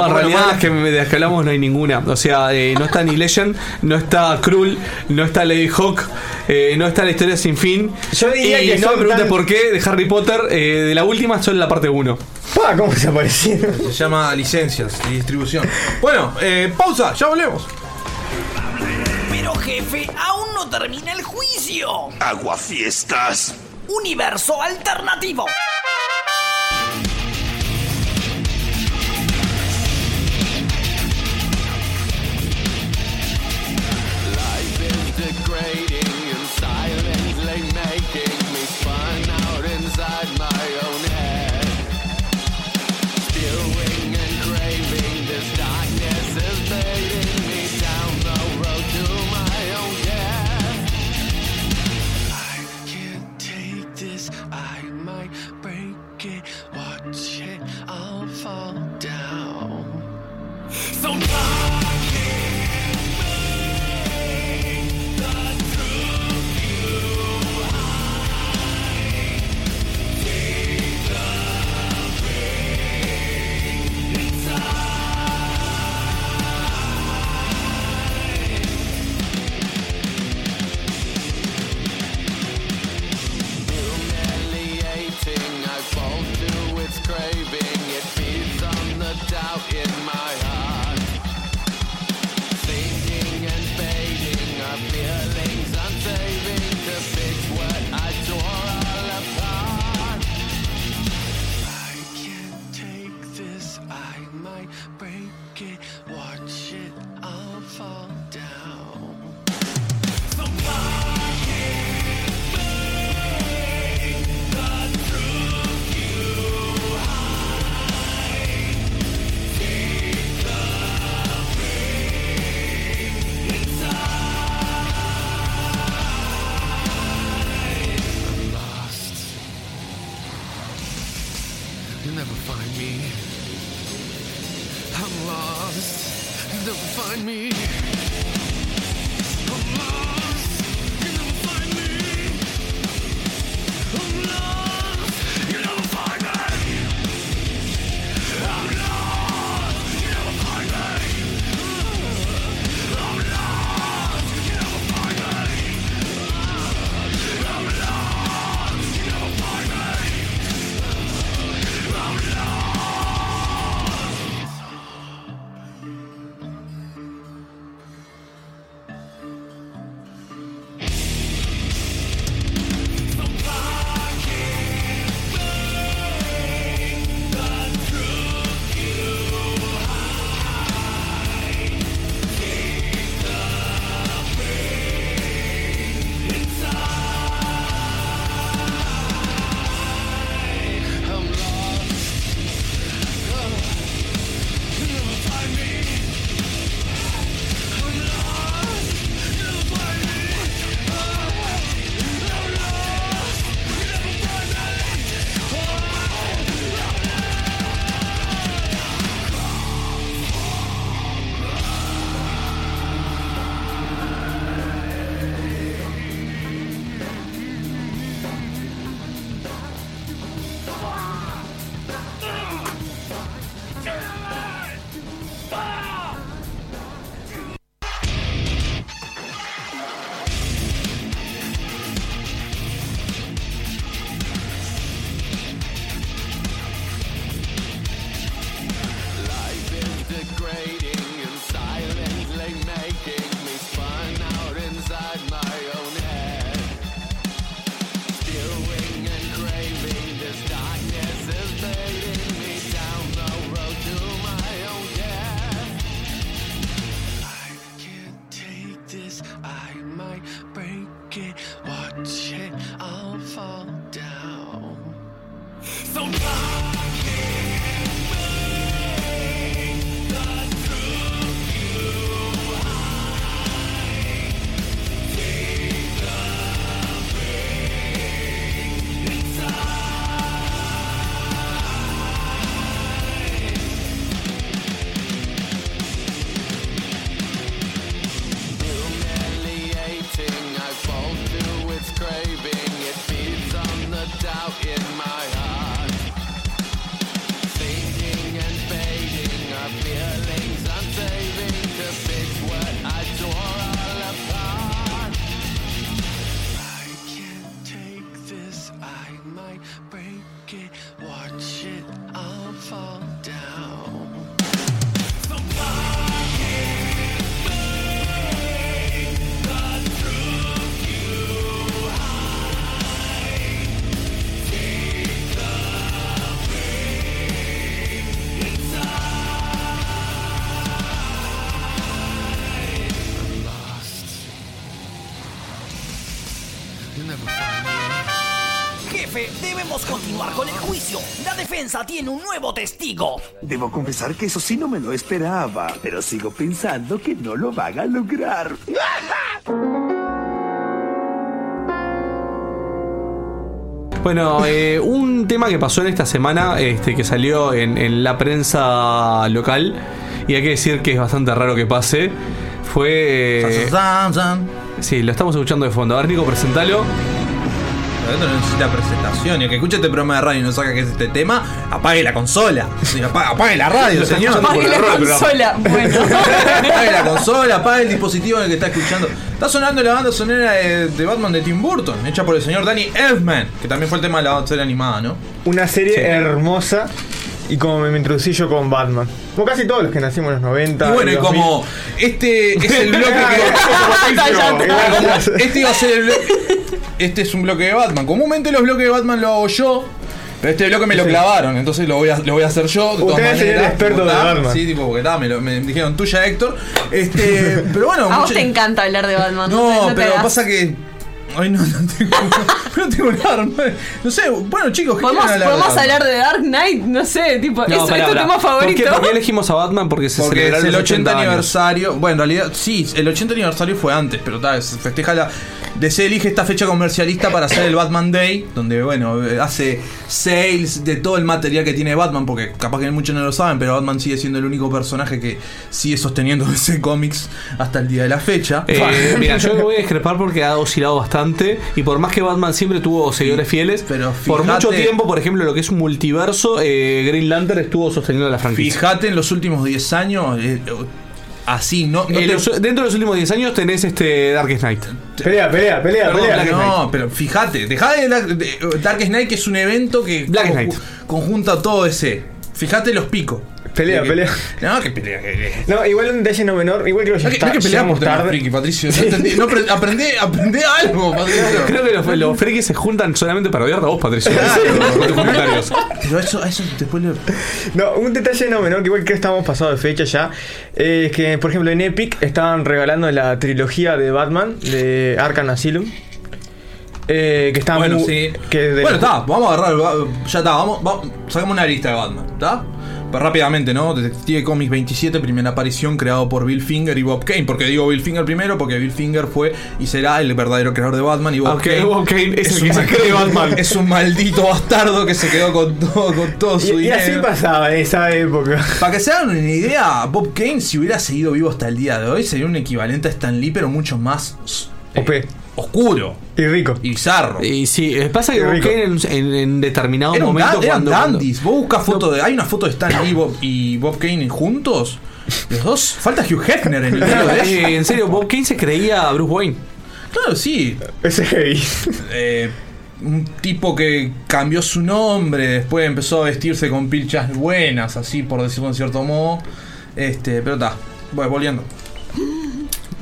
en realidad maten. las que, de las que hablamos no hay ninguna. O sea, eh, no está ni Legend, no está Krull, no está Lady Hawk, eh, no está la historia sin fin. Yo diría y que no me preguntes tan- por qué de Harry Potter, eh, de la última solo la parte 1. Pa, ¿cómo desaparecieron? Se llama licencias y distribución. Bueno, eh, pausa, ya volvemos. Pero jefe, aún no termina el juicio. Aguafiestas. Universo alternativo. Defensa tiene un nuevo testigo. Debo confesar que eso sí no me lo esperaba, pero sigo pensando que no lo van a lograr. (laughs) Bueno, eh, un tema que pasó en esta semana, este, que salió en, en la prensa local, y hay que decir que es bastante raro que pase, fue... eh, Sí, lo estamos escuchando de fondo. A ver, Nico, presentalo. Esto no necesita presentación. Y el que escuche este programa de radio y no saca que es este tema, apague la consola. Sí, apague, apague la radio, (laughs) señor. Apague la consola. Bueno. (laughs) apague la consola, apague el dispositivo en el que está escuchando. Está sonando la banda sonora de, de Batman de Tim Burton, hecha por el señor Danny Elfman, que también fue el tema de la serie animada, ¿no? Una serie hermosa. Y como me introducí yo con Batman. Como casi todos los que nacimos en los 90. Y bueno, y como 2000. este es el (laughs) bloque que. Este iba a ser el bloque. Este es un bloque de Batman. Comúnmente los bloques de Batman lo hago yo. Pero este bloque me lo Sí. clavaron, entonces lo voy a, lo voy a hacer yo. De todas Usted es el maneras, experto tipo, de Batman. Sí, tipo, porque me, lo- me dijeron tuya, Héctor. Este, (laughs) pero bueno, A vos mucha- te encanta hablar de Batman. No, te pero pasa que. Ay, no, no tengo. (laughs) no tengo nada. no- No sé, bueno, chicos, ¿qué ¿Podemos, quieren podemos de hablar de Dark Knight, no sé, tipo, ¿es, No, ¿es pará, tu pará. tema favorito? ¿Por qué, por qué elegimos a Batman? Porque se Porque es celebraron el los 80 años. aniversario. Bueno, en realidad, sí, el 80 aniversario fue antes, pero tal, se festeja la. DC elige esta fecha comercialista para hacer el Batman Day, donde, bueno, hace sales de todo el material que tiene Batman, porque capaz que muchos no lo saben, pero Batman sigue siendo el único personaje que sigue sosteniendo (laughs) ese cómics hasta el día de la fecha. Eh, (laughs) mira, yo voy a discrepar porque ha oscilado bastante. Y por más que Batman siempre tuvo seguidores fieles, pero por fíjate- mucho tiempo, por ejemplo, lo que es un multiverso, eh, Green Lantern estuvo sosteniendo la franquicia. Fíjate en los últimos 10 años, eh, así, no. no te- los- dentro de los últimos 10 años tenés este Darkest Knight. Pelea, pelea, pelea, Perdón, pelea. Black no, pero fíjate, dejá de, Dark- de Dark Knight, que es un evento que Black conju- Knight. conjunta todo ese. Fíjate los picos. Pelea, Que- pelea. No, que pelea. que- que- No, igual un detalle no menor. Igual creo que No está. que temas tarde. friki, Patricio. (laughs) Entendí. No, apre- aprendé, aprendé algo, Patricio. Creo que los, los frikis se juntan solamente para odiarte a vos, Patricio. (laughs) Comentarios. Pero eso, eso después lo. No, un detalle no menor, que igual que estamos pasados de fecha ya, eh, es que, por ejemplo, en Epic estaban regalando la trilogía de Batman, de Arkham Asylum. Eh, que está Bueno, muy- sí. Que Bueno, está, vamos a agarrar. Ya está, vamos, vamos- sacamos una lista de Batman, ¿está? Pero rápidamente, ¿no? Detective Comics 27, primera aparición creado por Bill Finger y Bob Kane. ¿Por qué digo Bill Finger primero? Porque Bill Finger fue y será el verdadero creador de Batman y Bob Aunque Kane. Bob Kane es el un que se cree Batman. (laughs) Es un maldito bastardo que se quedó con todo, con todo su y, y así dinero. pasaba en esa época. Para que se hagan una idea, Bob Kane, si hubiera seguido vivo hasta el día de hoy, sería un equivalente a Stan Lee, pero mucho más eh, OP. oscuro Y rico. y bizarro. Y sí, eh, pasa que Qué Bob rico. Kane en, en- en determinado Era momento cuando, dandies. Vos buscas foto de. Hay una foto de Stan Lee Bob- y Bob Kane juntos. Los dos. Falta Hugh Hefner en el medio de (laughs) eso. Eh, en serio, Bob Kane se creía a Bruce Wayne. Claro, sí. Ese es heavy. Eh, un tipo que cambió su nombre, después empezó a vestirse con pilchas buenas, así por decirlo en cierto modo. Este, pero está. Bueno, volviendo.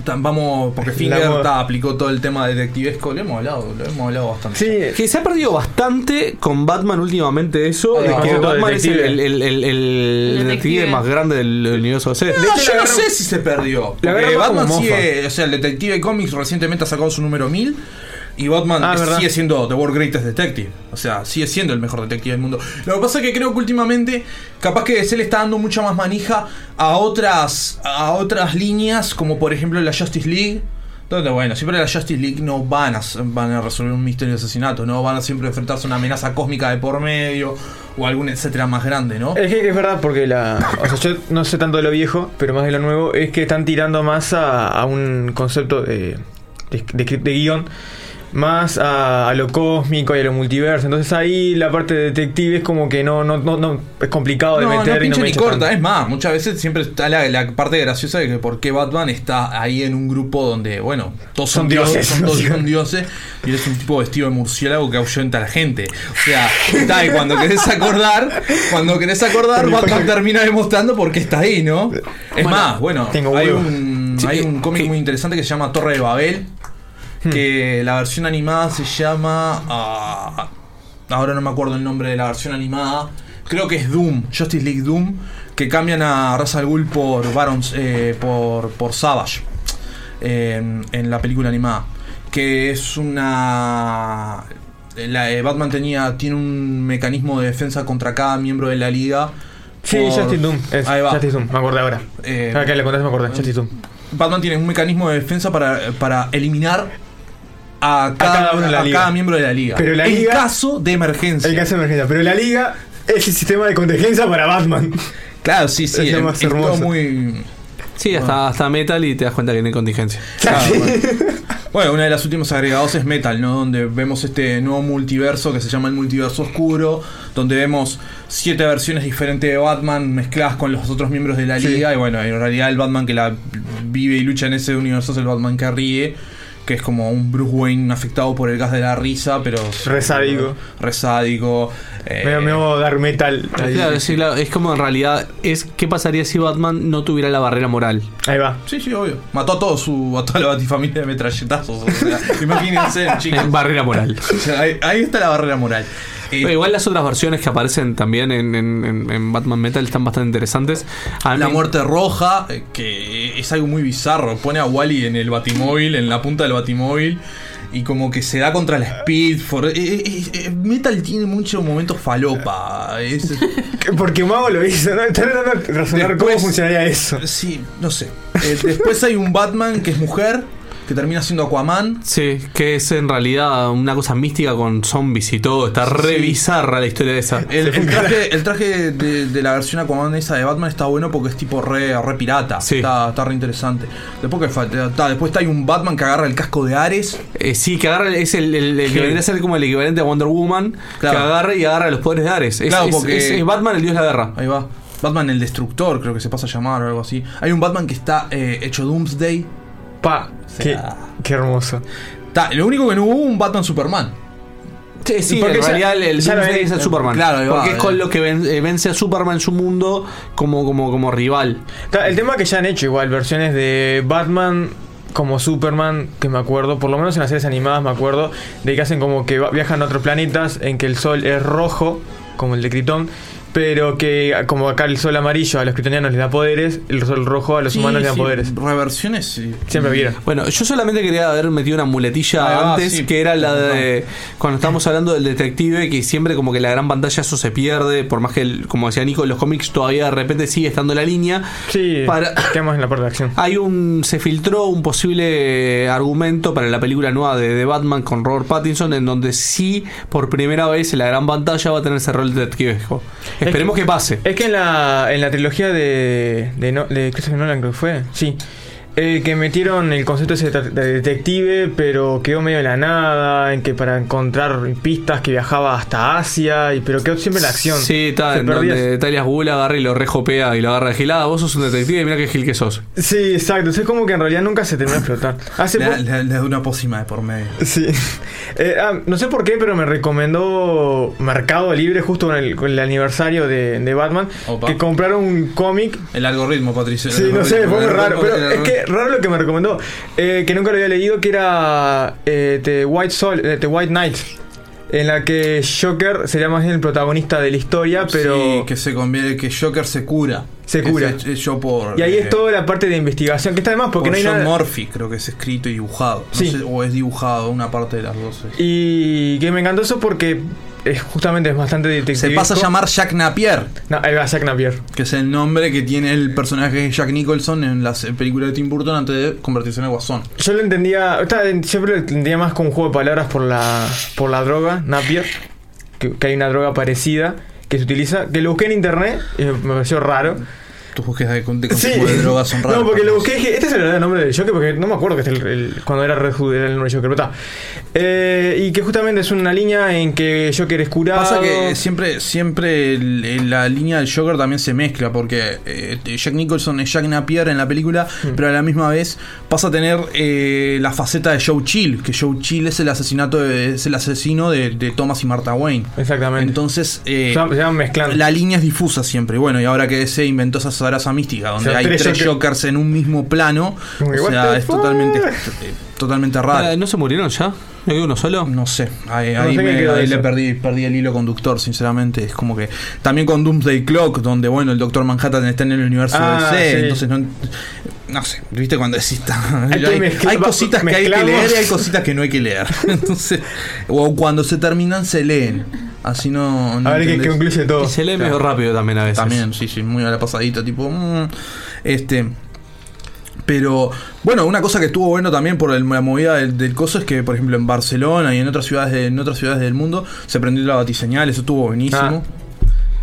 Vamos, porque Finger ta, aplicó todo el tema detectivesco. Lo hemos hablado, lo hemos hablado bastante. Sí, Que se ha perdido bastante con Batman últimamente eso, El de que de Batman es el, detective. el- el- el- el El detective detective. más grande del universo DC. No, yo no sé si se perdió. Porque Batman sigue. O sea, el Detective Comics recientemente ha sacado su número 1000. Y Batman Ah, es- sigue siendo The World Greatest Detective. O sea, sigue siendo el mejor detective del mundo. Lo que pasa es que creo que últimamente, capaz que DC le está dando mucha más manija a otras, a otras líneas, como por ejemplo la Justice League. Donde, bueno, siempre la Justice League no van a, van a resolver un misterio de asesinato, no van a siempre enfrentarse a una amenaza cósmica de por medio o algún etcétera más grande, ¿no? Es que es verdad porque la. O sea, yo no sé tanto de lo viejo, pero más de lo nuevo, es que están tirando más a, a un concepto de, de, de- de guion, más a, a lo cósmico y a lo multiverso. Entonces ahí la parte de detective es como que no, no, no, no es complicado de No, meter no y no pincha me ni corta. tanto. Es más, muchas veces siempre está la, la parte graciosa de que por qué Batman está ahí en un grupo donde, bueno, todos son, Son dioses, dioses. son, todos (laughs) son dioses, y eres un tipo vestido de murciélago que ahuyenta a la gente. O sea, está y cuando querés acordar, cuando querés acordar, Batman termina demostrando por qué está ahí, ¿no? Es Bueno, más, bueno, tengo hay un, Sí, hay un cómic muy interesante que se llama Torre de Babel. Que la versión animada se llama. ah, ahora no me acuerdo el nombre de la versión animada. Creo que es Doom, Justice League Doom. Que cambian a Ra's al Ghul por Barons, eh, por, por Savage. En, en la película animada. que es una... La, eh, Batman tenía, tiene un mecanismo de defensa contra cada miembro de la liga. Sí, por- Justice Doom. Es Ahí va. Justice Doom, me acordé ahora. Eh, Ahora que le contaste me acordé, Justice Doom. Batman tiene un mecanismo de defensa para, para eliminar a cada, cada uno de la a liga. cada miembro de la liga. Pero la en liga- caso de emergencia. El caso de emergencia. Pero la liga es el sistema de contingencia para Batman. Claro, sí, sí. Es más es todo hermoso. muy. Sí, hasta, hasta Metal y te das cuenta que no hay contingencia. Claro, bueno. Bueno, una de las últimas agregados es Metal, ¿no? Donde vemos este nuevo multiverso que se llama el multiverso oscuro, donde vemos siete versiones diferentes de Batman mezcladas con los otros miembros de la Sí. liga. Y bueno, en realidad el Batman que la vive y lucha en ese universo es el Batman que ríe, que es como un Bruce Wayne afectado por el gas de la risa, pero... Resádico. Resádico. eh, Me me voy a dar metal. Claro, sí, claro, es como en realidad es qué pasaría si Batman no tuviera la barrera moral. Ahí va. Sí, sí, obvio. Mató a todo su, a toda la batifamilia de metralletazos. O sea, (laughs) imagínense, chicos. barrera moral. O sea, ahí, ahí está la barrera moral. Pero igual las otras versiones que aparecen también en, en- en- en Batman Metal están bastante interesantes. A la mí- muerte roja, eh, que es algo muy bizarro. Pone a Wally en el batimóvil, en la punta del batimóvil. Y como que se da contra la Speed. For- eh, eh, eh, Metal tiene muchos momentos falopa. Es, (laughs) Porque Mago lo hizo, ¿no? Está tratando de razonar cómo funcionaría eso. sí, no sé. Después hay un Batman que es mujer, que termina siendo Aquaman. Sí, que es en realidad una cosa mística con zombies y todo. Está re Sí. bizarra la historia de esa. El, el traje, el traje de, de la versión Aquaman esa de Batman está bueno porque es tipo re, re pirata. Sí. Está, está re interesante. Después, que falta, está- después está hay un Batman que agarra el casco de Ares. Eh, sí, que agarra, es el, el- el que vendría a ser como el equivalente a Wonder Woman, Claro. que agarra y agarra los poderes de Ares. Es, Claro, es- porque- es- es Batman el dios de la guerra. Ahí va. Batman el Destructor, creo que se pasa a llamar o algo así. Hay un Batman que está eh, hecho Doomsday. Pa, qué, qué hermoso. Lo único que no hubo un Batman Superman. Sí, sí, Porque en realidad el, el ya Doomsday es el Superman. Claro, va, porque es con lo que ven- eh, vence a Superman en su mundo como, como, como rival. Ta- El tema que ya han hecho igual, versiones de Batman como Superman, que me acuerdo, por lo menos en las series animadas me acuerdo, de que hacen como que va- viajan a otros planetas en que el sol es rojo, como el de Krypton, pero que como acá el sol amarillo a los kryptonianos les da poderes, el sol rojo a los Sí, humanos les da sí, poderes. Reversiones, sí. Siempre vieron. Bueno, yo solamente quería haber metido una muletilla antes, sí. que era la de cuando estábamos hablando del detective, que siempre como que la gran pantalla eso se pierde, por más que, el- como decía Nico, en los cómics todavía de repente sigue estando la línea. Sí, Para- (coughs) quedamos en la parte de acción. Hay un. Se filtró un posible argumento para la película nueva de, de Batman con Robert Pattinson, en donde sí, por primera vez en la gran pantalla va a tener ese rol de detectivesco. Esperemos que, pase. Es que en la, en la trilogía de, de, no- de Christopher Nolan, creo que fue, sí. Eh, que metieron el concepto ese de de detective, pero quedó medio de la nada, en que para encontrar pistas que viajaba hasta Asia, y pero quedó siempre en la acción. Sí, está, en donde Talia Gula agarra y lo rejopea y lo agarra de gilada. Vos sos un detective y mira qué gil que sos. Sí, exacto. Es como que en realidad nunca se terminó de explotar. Hace Le, po- da- le- le da una pócima de por medio. Sí. (laughs) Eh, ah, no sé por qué, pero me recomendó Mercado Libre justo con el, con el aniversario de, de Batman Opa. que compraron un cómic. El algoritmo, Patricio. el Sí, no sé, fue muy el raro. Pero el es que. Raro lo que me recomendó. eh, que nunca lo había leído, que era eh, The White Soul, eh, The White Knight. En la que Joker sería más bien el protagonista de la historia, pero. Sí, que se conviene, que Joker se cura. Se cura. Es hecho por. Y ahí eh, es toda la parte de investigación, que está de más porque por no hay John nada. Murphy, creo que es escrito y dibujado. No Sí. sé, o es dibujado, una parte de las dos. es. Y que me encantó eso porque es justamente es bastante detective. Se pasa a llamar Jack Napier, No, va Jack Napier. que es el nombre que tiene el personaje de Jack Nicholson en las películas de Tim Burton antes de convertirse en el Guasón. Yo lo entendía, siempre lo entendía más como un juego de palabras por la, por la droga, Napier, que, que hay una droga parecida que se utiliza, que lo busqué en internet y me pareció raro. Tus búsquedas de, de Sí. consumo de drogas son raras. No, porque lo busqué y dije, este es el nombre del Joker, porque no me acuerdo que es el, el- cuando era Red Hood era el nombre de Joker, pero está. Eh, y que justamente es una línea en que Joker es curado. Pasa que siempre, siempre la línea del Joker también se mezcla, porque eh, Jack Nicholson es Jack Napier en la película, Mm. pero a la misma vez pasa a tener eh, la faceta de Joe Chill, que Joe Chill es el asesinato de- es el asesino de, de Thomas y Martha Wayne. Exactamente. Entonces, se van, se van mezclando. la línea es difusa siempre. Bueno, y ahora que se inventó esa zaraza mística, donde O sea, hay tres tres, Joker- Jokers en un mismo plano, o sea, es totalmente, eh, totalmente raro. ¿No se murieron ya? ¿No hay uno solo? No sé, ahí, No ahí sé me- qué quedó de ahí le perdí, perdí el hilo conductor, sinceramente. Es como que. También con Doomsday Clock, donde bueno, el Doctor Manhattan está en el universo Ah, DC, sí. entonces no. no sé, viste cuando decís Hay hay, que mezcla- hay cositas que hay que leer y hay cositas que no hay que leer. (laughs) Entonces, o cuando se terminan se leen. Así no. no A ver qué concluye todo. Y se lee medio rápido también a veces. También, sí, sí, muy a la pasadita, tipo. mm, este. Pero, bueno, una cosa que estuvo bueno también por el- la movida del, del coso es que, por ejemplo, en Barcelona y en otras ciudades de- en otras ciudades del mundo se prendió la batiseñal, eso estuvo buenísimo. Que,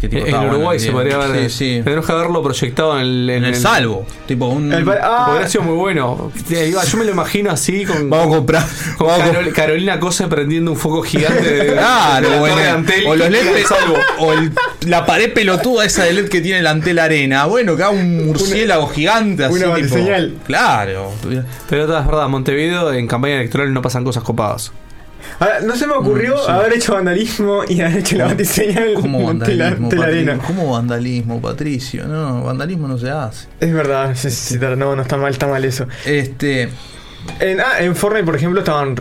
tipo, En Uruguay se podría haber. Sí, sí. Tenemos que haberlo proyectado en el. En el salvo. Tipo, un. El ah, sido muy bueno. Yo me lo imagino así con. (laughs) Vamos a comprar. con vamos a comp- Carol- Carolina Cosa prendiendo un foco gigante de, Claro, (laughs) de la o, Antel los el salvo. o el- la pared pelotuda esa de LED que tiene el Antel Arena. Bueno, que haga un murciélago gigante así. una tipo, batiseñal. Claro. Pero todas es verdad, Montevideo en campaña electoral no pasan cosas copadas. Ahora, no se me ocurrió Mm, sí. haber hecho vandalismo y haber hecho la batiseñal ¿Cómo de la, vandalismo, de la Patri- arena. ¿Cómo vandalismo, Patricio? No, vandalismo no se hace. Es verdad, sí, sí, sí, no, no está mal, está mal eso. Este. En, ah, en Fortnite, por ejemplo, estaban.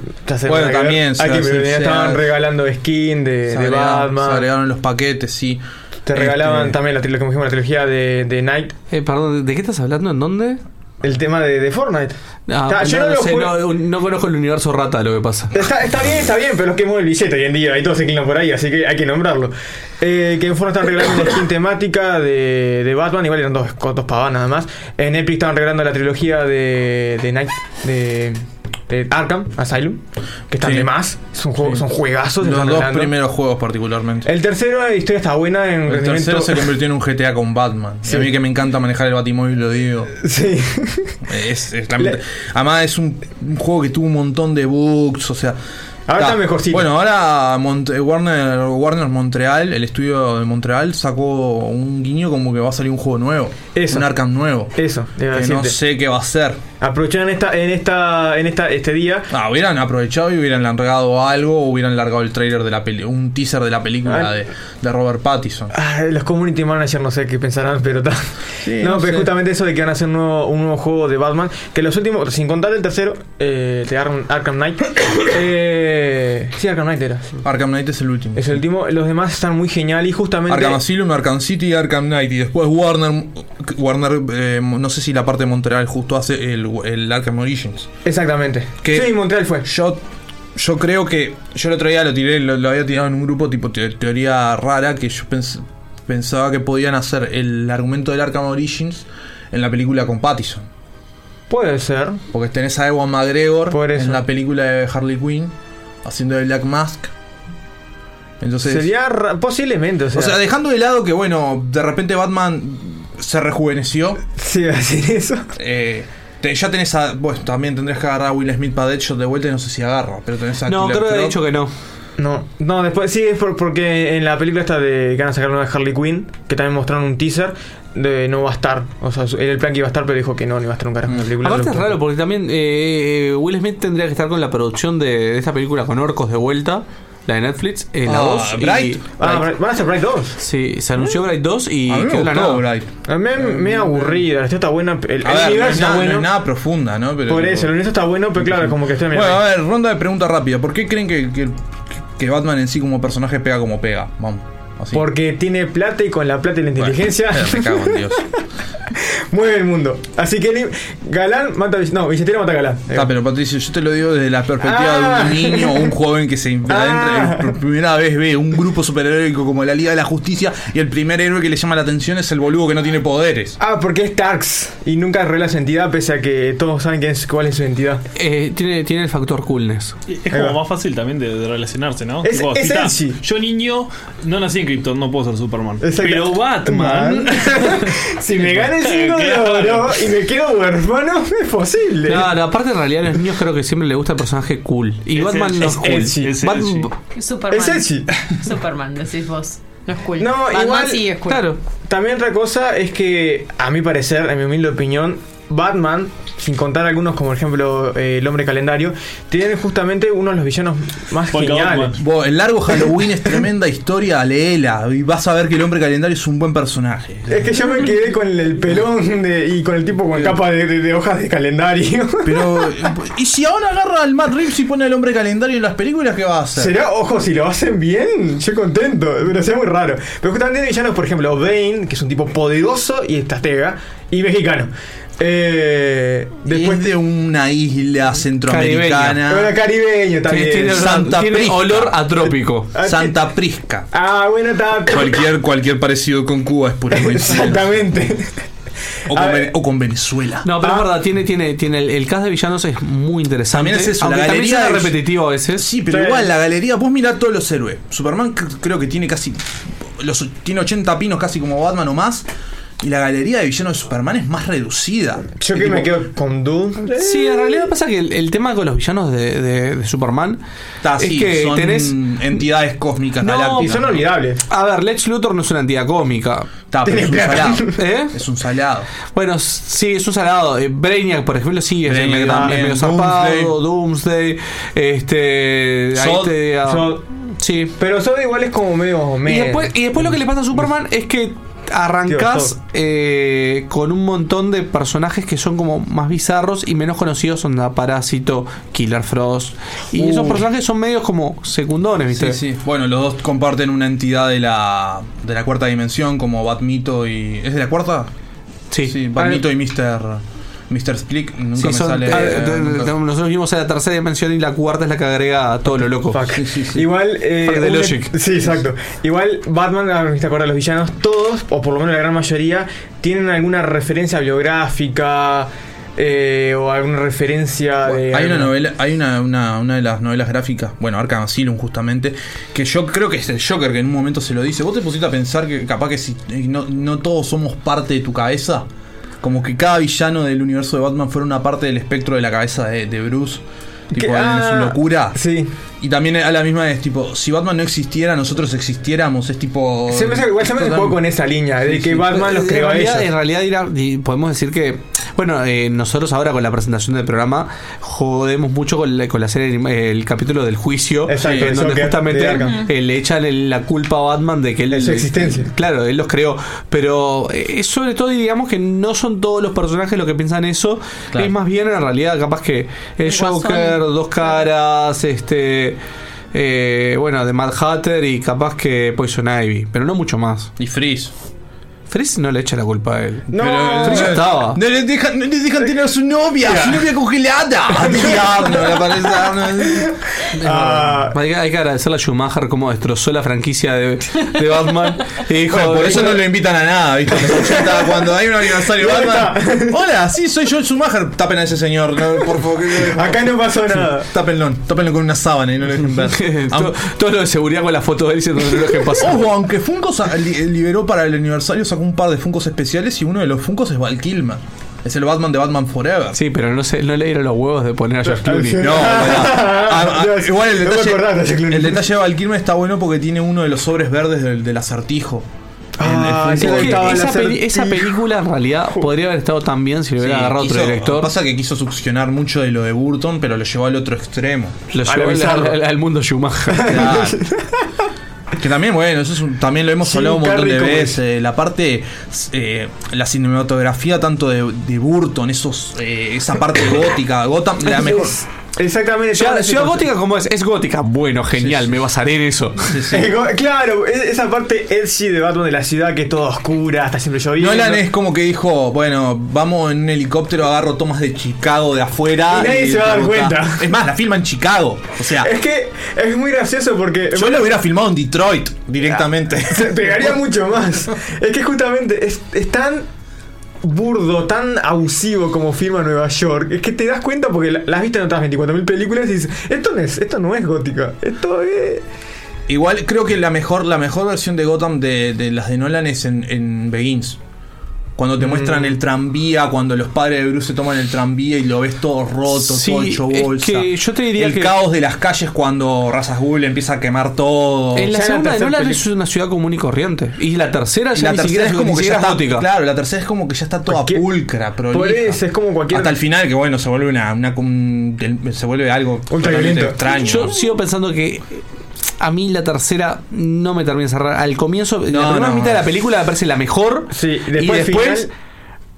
Bueno, también, se Aquí, se estaban regalando skin de, se de agregaron- se Batman. agregaron los paquetes, sí. Te Este, regalaban también la, trilogía, como dijimos, la trilogía de, de Night. Eh, perdón, ¿de qué estás hablando? ¿En dónde? El tema de, de Fortnite. Ah, yo no, no no sé, no, no conozco el universo rata lo que pasa. Está, está bien, está bien, pero es que mueve el billete hoy en día y todos se inclinan por ahí, así que hay que nombrarlo. Eh, que en Fortnite están regalando una skin temática de, de Batman, igual eran dos, dos pavas nada más. En Epic estaban regalando la trilogía de, de Night, de, Arkham Asylum, que están Sí. de más. Son, juegos, son juegazos. Los dos primeros juegos, particularmente. El tercero, la historia está buena en El rendimiento. tercero se convirtió en un GTA con Batman. Y Sí. a mí que me encanta manejar el Batimóvil, lo digo. Sí. Es, es la- además es un, un juego que tuvo un montón de bugs, o sea... Ahora está mejorcito. Bueno, ahora Monte- Warner, Warner Montreal, el estudio de Montreal, sacó un guiño como que va a salir un juego nuevo. Eso. Un Arkham nuevo. Eso, Que no sé qué va a ser. Aprovecharon esta, en esta, en esta, este día. Ah, hubieran aprovechado y hubieran largado algo o hubieran largado el trailer de la peli un teaser de la película Ah. de, de Robert Pattinson. Ah, los community managers no sé qué pensarán, pero Sí, (laughs) no, no pero sé. justamente eso de que van a hacer un nuevo, un nuevo juego de Batman. Que los últimos, sin contar el tercero, eh, de Arkham, Arkham Knight. (coughs) eh, sí, Arkham Knight era. sí. Arkham Knight es el último. Es el último. Los demás están muy genial y justamente. Arkham Asylum, Arkham City y Arkham Knight. Y después Warner, Warner eh, no sé si la parte de Montreal justo hace el, el Arkham Origins. Exactamente. Que sí, Montreal fue. Yo, yo creo que. Yo el otro día lo tiré, lo, lo había tirado en un grupo tipo te- teoría rara que yo pens- pensaba que podían hacer el argumento del Arkham Origins en la película con Pattinson. Puede ser. Porque tenés a Ewan McGregor en la película de Harley Quinn haciendo de Black Mask. Entonces. Sería posiblemente, o sea. o sea, dejando de lado que, bueno, de repente Batman se rejuveneció. (laughs) Sí, va a decir eso. eh, te- ya tenés a. Bueno, también tendrías que agarrar a Will Smith para Deadshot de vuelta y no sé si agarra. Pero tenés a No, Killer creo que he Croc. dicho que no. No, no, después sí es por- porque en la película esta de que van a sacar una de Harley Quinn, que también mostraron un teaser, de no va a estar. O sea, era el plan que iba a estar, pero dijo que no, no iba a estar un carajo en la película. Aparte es raro porque también eh, Will Smith tendría que estar con la producción de, de esta película con orcos de vuelta, la de Netflix, eh, la Ah, 2. y- Bright. Ah, Bright. van a hacer Bright 2. Sí, se anunció Bright 2 y A mí me quedó gustó. Bright. A mí me, me aburrida, la historia está buena. El, el A ver, no universo es, está nada, no bueno. es nada profunda, ¿no? Pero, por eso, el universo está bueno, pero claro, como que estoy Bueno, a ver, ronda de pregunta rápida. ¿Por qué creen que, que, que Batman en sí como personaje pega como pega? Vamos, así. Porque tiene plata y con la plata y la inteligencia Bueno, me cago en Dios. (laughs) mueve el mundo. Así que Galán mata a No, billetera mata a Galán. Ah, pero Patricio, yo te lo digo desde la perspectiva Ah. de un niño o un joven que se (laughs) adentra y por primera vez ve un grupo superheroico como la Liga de la Justicia y el primer héroe que le llama la atención es el boludo que no tiene poderes. Ah, porque es Tarks y nunca revela su identidad, pese a que todos saben quién es, cuál es su identidad. Eh, tiene, tiene el factor coolness. Es como más fácil también de, de relacionarse, ¿no? Es- es si está, edgy. yo niño no nací en Krypton, no puedo ser Superman. Exacto. Pero Batman. (laughs) si me gana el 5 de oro y me quedo huérfano, (laughs) es posible. Claro, aparte en realidad a los niños creo que siempre le gusta el personaje cool. Y Es Batman no es cool. es edgy, es Batman- edgy. Superman. Es edgy. (laughs) Superman, decís vos. No es cool. No, Batman igual- sí es cool. Claro. También otra cosa es que, a mi parecer, en mi humilde opinión, Batman, sin contar algunos como por ejemplo eh, el hombre calendario, tiene justamente uno de los villanos más geniales. El largo Halloween es tremenda historia, léela y vas a ver que el hombre calendario es un buen personaje. Es que yo me quedé con el pelón de- y con el tipo con capa de, de- de hojas de calendario. Pero, (laughs) ¿y si ahora agarra al Matt Reeves y pone al hombre calendario en las películas, qué va a hacer? Será, ojo, si lo hacen bien, yo contento, pero sea muy raro. Pero justamente hay villanos, por ejemplo, Bane, que es un tipo poderoso y estratega, y mexicano. Eh, después de una isla centroamericana. Bueno, caribeño también. tiene- Santa tiene Prisca. olor a trópico. (laughs) Santa Prisca. Ah, bueno, está. Cualquier, cualquier parecido con Cuba es pura coincidencia. Exactamente. O con, Vene- o con Venezuela. No, pero es verdad, tiene, tiene, tiene el, el cast de villanos es muy interesante. También es eso, aunque la galería repetitivo a veces. Sí, pero igual la galería, vos mirá todos los héroes. Superman creo que tiene casi. Los, tiene 80 pinos casi como Batman o más. Y la galería de villanos de Superman es más reducida. Yo Es que me quedo con Doom. Sí, en realidad pasa que el, el tema con los villanos de, de- de Superman está es así, que son tenés. entidades cósmicas No, galácticas. Y son olvidables. A ver, Lex Luthor no es una entidad cómica. Pero es un salado. (laughs) ¿Eh? Es un salado. Bueno, sí, es un salado. Eh, Brainiac, por ejemplo, sí, es Brainiac medio, también, es medio zarpado. Doomsday. Este. ahí te- ah, sí. Pero Zod igual es como medio. Y después, y después lo que le pasa a Superman es que arrancás eh, con un montón de personajes que son como más bizarros y menos conocidos son la Parásito, Killer Frost. Y Uh. esos personajes son medios como secundones, ¿viste? Sí, sí. Bueno, los dos comparten una entidad de la, de la cuarta dimensión, como Batmito y. ¿Es de la cuarta? Sí. Sí, Batmito y Mr. Mr. Split. Nunca Sí, me son- sale. ah, eh, de- de- nunca- nosotros vimos a la tercera dimensión y la cuarta es la que agrega todo lo loco. Fuck. Sí, sí, sí. Igual. Eh, Fuck the un- logic. Sí, exacto. Igual Batman, a ver si te acuerdas, los villanos, todos, o por lo menos la gran mayoría, tienen alguna referencia biográfica eh, o alguna referencia de. Hay una novela, hay una, una, una de las novelas gráficas, bueno, Arkham Asylum justamente, que yo creo que es el Joker que en un momento se lo dice. ¿Vos te pusiste a pensar que capaz que si eh, no, no todos somos parte de tu cabeza? Como que cada villano del universo de Batman fuera una parte del espectro de la cabeza de, de Bruce. Tipo, en ah, su locura. Sí. Y también a la misma es tipo, si Batman no existiera, nosotros existiéramos, es tipo. Se me hace, igual se me hace un poco con esa línea de Sí, que sí. Batman los en creó a en realidad podemos decir que, bueno, eh, nosotros ahora con la presentación del programa jodemos mucho con la, con la serie, el capítulo del juicio, Exacto, en donde justamente eh, le echan el- la culpa a Batman de que él... De su existencia. Claro, él los creó. Pero eh, es sobre todo, digamos que no son todos los personajes los que piensan eso. Claro. Es más bien en realidad capaz que el, El Guasón. Joker, Dos Caras, este... eh, bueno, de Mad Hatter y capaz que Poison Ivy, pero no mucho más. Y Freeze. Freeze no le echa la culpa a él. No, Pero- ya estaba. No le dejan, no le dejan tener a su novia, su novia congelada. (laughs) Diablo, le aparece Arnold. (laughs) Ah, Hay que, hay que agradecerle a Schumacher cómo destrozó la franquicia de, de Batman. Y dijo, Bueno, por eso no lo invitan a nada, ¿viste? En los 80, cuando hay un aniversario de ¿Dónde Batman. Hola, sí, soy Joel Schumacher. Tapen a ese señor, no, por favor. que- acá no pasó nada. Tápenlo, tápenlo con una sábana y no lo dejen ver. (laughs) todo, todo lo de seguridad con la foto de él diciendo lo que pasó. Ojo, aunque Funko sa- li- liberó para el aniversario, sacó un par de Funkos especiales y uno de los Funkos es Val Kilmer. Es el Batman de Batman Forever. Sí, pero no, sé, no le dieron los huevos de poner a George Clooney. (laughs) No. Ah, ah, Dios, igual el detalle, de ese Clooney. el detalle de Val Kilmer está bueno porque tiene uno de los sobres verdes del, del acertijo. Ah, El- el Es que esa, peli- película en realidad podría haber estado tan bien si le hubiera Sí, agarrado otro director. Pasa que quiso succionar mucho de lo de Burton, pero lo llevó al otro extremo. Lo a llevó lo al, al- al mundo Schumacher. Claro. (laughs) Que también, bueno, eso es un- también lo hemos Sí, hablado un montón de veces. La parte, eh, la cinematografía tanto de, de Burton, esos, eh, esa parte (coughs) gótica, Gotham, la mejor. Exactamente. Ciudad, Gótica, ¿cómo es? Es gótica. Bueno, genial, me basaré en eso. Sí, sí. Eh, go- Claro, es- esa parte edgy de Batman de la ciudad que es toda oscura, está siempre lloviendo. Nolan es como que dijo, bueno, vamos en un helicóptero, agarro tomas de Chicago de afuera. Y nadie se va a dar cuenta. Es más, la filma en Chicago. O sea, Es que es muy gracioso porque. yo lo hubiera filmado en Detroit directamente. (laughs) Se pegaría mucho más. Es que justamente es, es tan burdo, tan abusivo como firma Nueva York. Es que te das cuenta porque la, has visto en otras 24.000 películas y dices, esto no es, esto no es gótica. Esto es. Igual creo que la mejor, la mejor versión de Gotham de, las de Nolan es en Begins. Cuando te Mm. muestran el tranvía, cuando los padres de Bruce se toman el tranvía y lo ves todo roto, Sí, todo hecho es bolsa. que yo te diría el que- caos de las calles cuando Razas Ghul empieza a quemar todo. En la Ya en la segunda de tercera Nolan es una ciudad común y corriente. Y la tercera ya la ni tercera siquiera es como que ya está gótica. Claro, la tercera es como que ya está toda Cualquier- pulcra, prolija. Por eso es como cualquier. Hasta el final que bueno, se vuelve una, una- se vuelve algo violento. extraño. Yo sigo pensando que a mí la tercera no me termina de cerrar. Al comienzo, la primera no. mitad de la película me parece la mejor. Sí, y después final-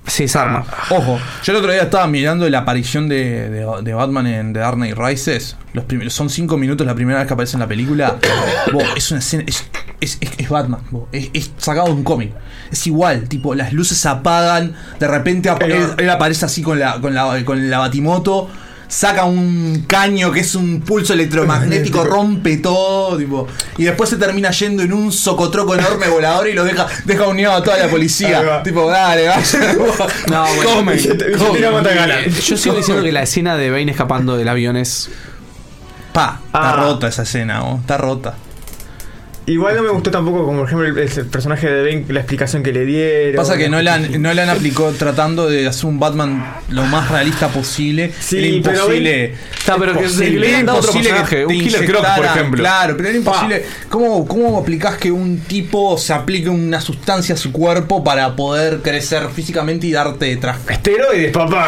se desarma. Ojo, yo el otro día estaba mirando la aparición de, de- de Batman en The Dark Knight Rises. Los primeros, son cinco minutos la primera vez que aparece en la película. (coughs) Bo, es una escena. Es, es, es- es Batman, bo. es, sacado de un cómic. Es igual, tipo, las luces se apagan, de repente él, él aparece así con la, con la, con la batimoto. Saca un caño que es un pulso electromagnético, (laughs) rompe todo, tipo, y después se termina yendo en un socotroco enorme volador y lo deja, deja unido a toda la policía. va. Tipo, dale, vaya. (laughs) No, bueno. Come, matagana. Yo sigo diciendo que la escena de Bane escapando del avión es. Pa, está Ah. rota esa escena, vos, está rota. Igual no me gustó tampoco, como por ejemplo, el, el personaje de Bane, la explicación que le dieron. Pasa que Nolan, Nolan aplicó tratando de hacer un Batman lo más realista posible. Sí, era pero imposible. Está, pero que imposible, le hubieran dado otro personaje, un Killer Croc, por ejemplo. Claro, pero era imposible. ¿Cómo, ¿Cómo aplicás que un tipo se aplique una sustancia a su cuerpo para poder crecer físicamente y darte traje? Esteroides, papá.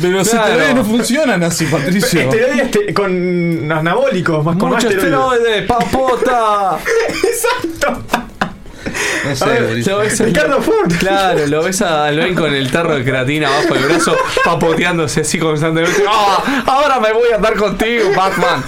Pero los Claro. esteroides no funcionan así, Patricio. Esteroides te- con anabólicos, más con más ¡Mucho esteroides. esteroide, papota! Exacto. No sé, ver. Lo ves Ricardo Ford. Claro, lo ves a al Bane con el tarro de creatina abajo del brazo, papoteándose así constantemente. ¡Ah! Ahora me voy a andar contigo, Batman.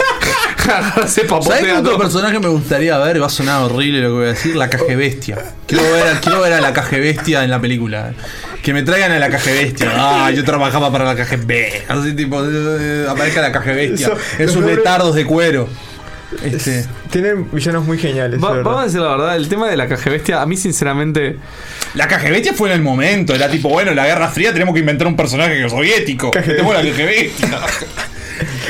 Se ¿Sabes papotea otro todo. personaje me gustaría ver? Va a sonar horrible lo que voy a decir. La caje bestia. Quiero ver, quiero ver a la caje bestia en la película. Que me traigan a la caje bestia. Ah, yo trabajaba para la caje B. Así tipo, eh, aparezca la caje bestia. Eso- en sus letardos de cuero. Este. Tienen villanos muy geniales. Va- vamos a decir la verdad, el tema de la caja bestia, a mí sinceramente. La caje bestia fue en el momento. Era tipo, bueno, la Guerra Fría tenemos que inventar un personaje soviético. Tenemos la bestia. caje bestia. (laughs)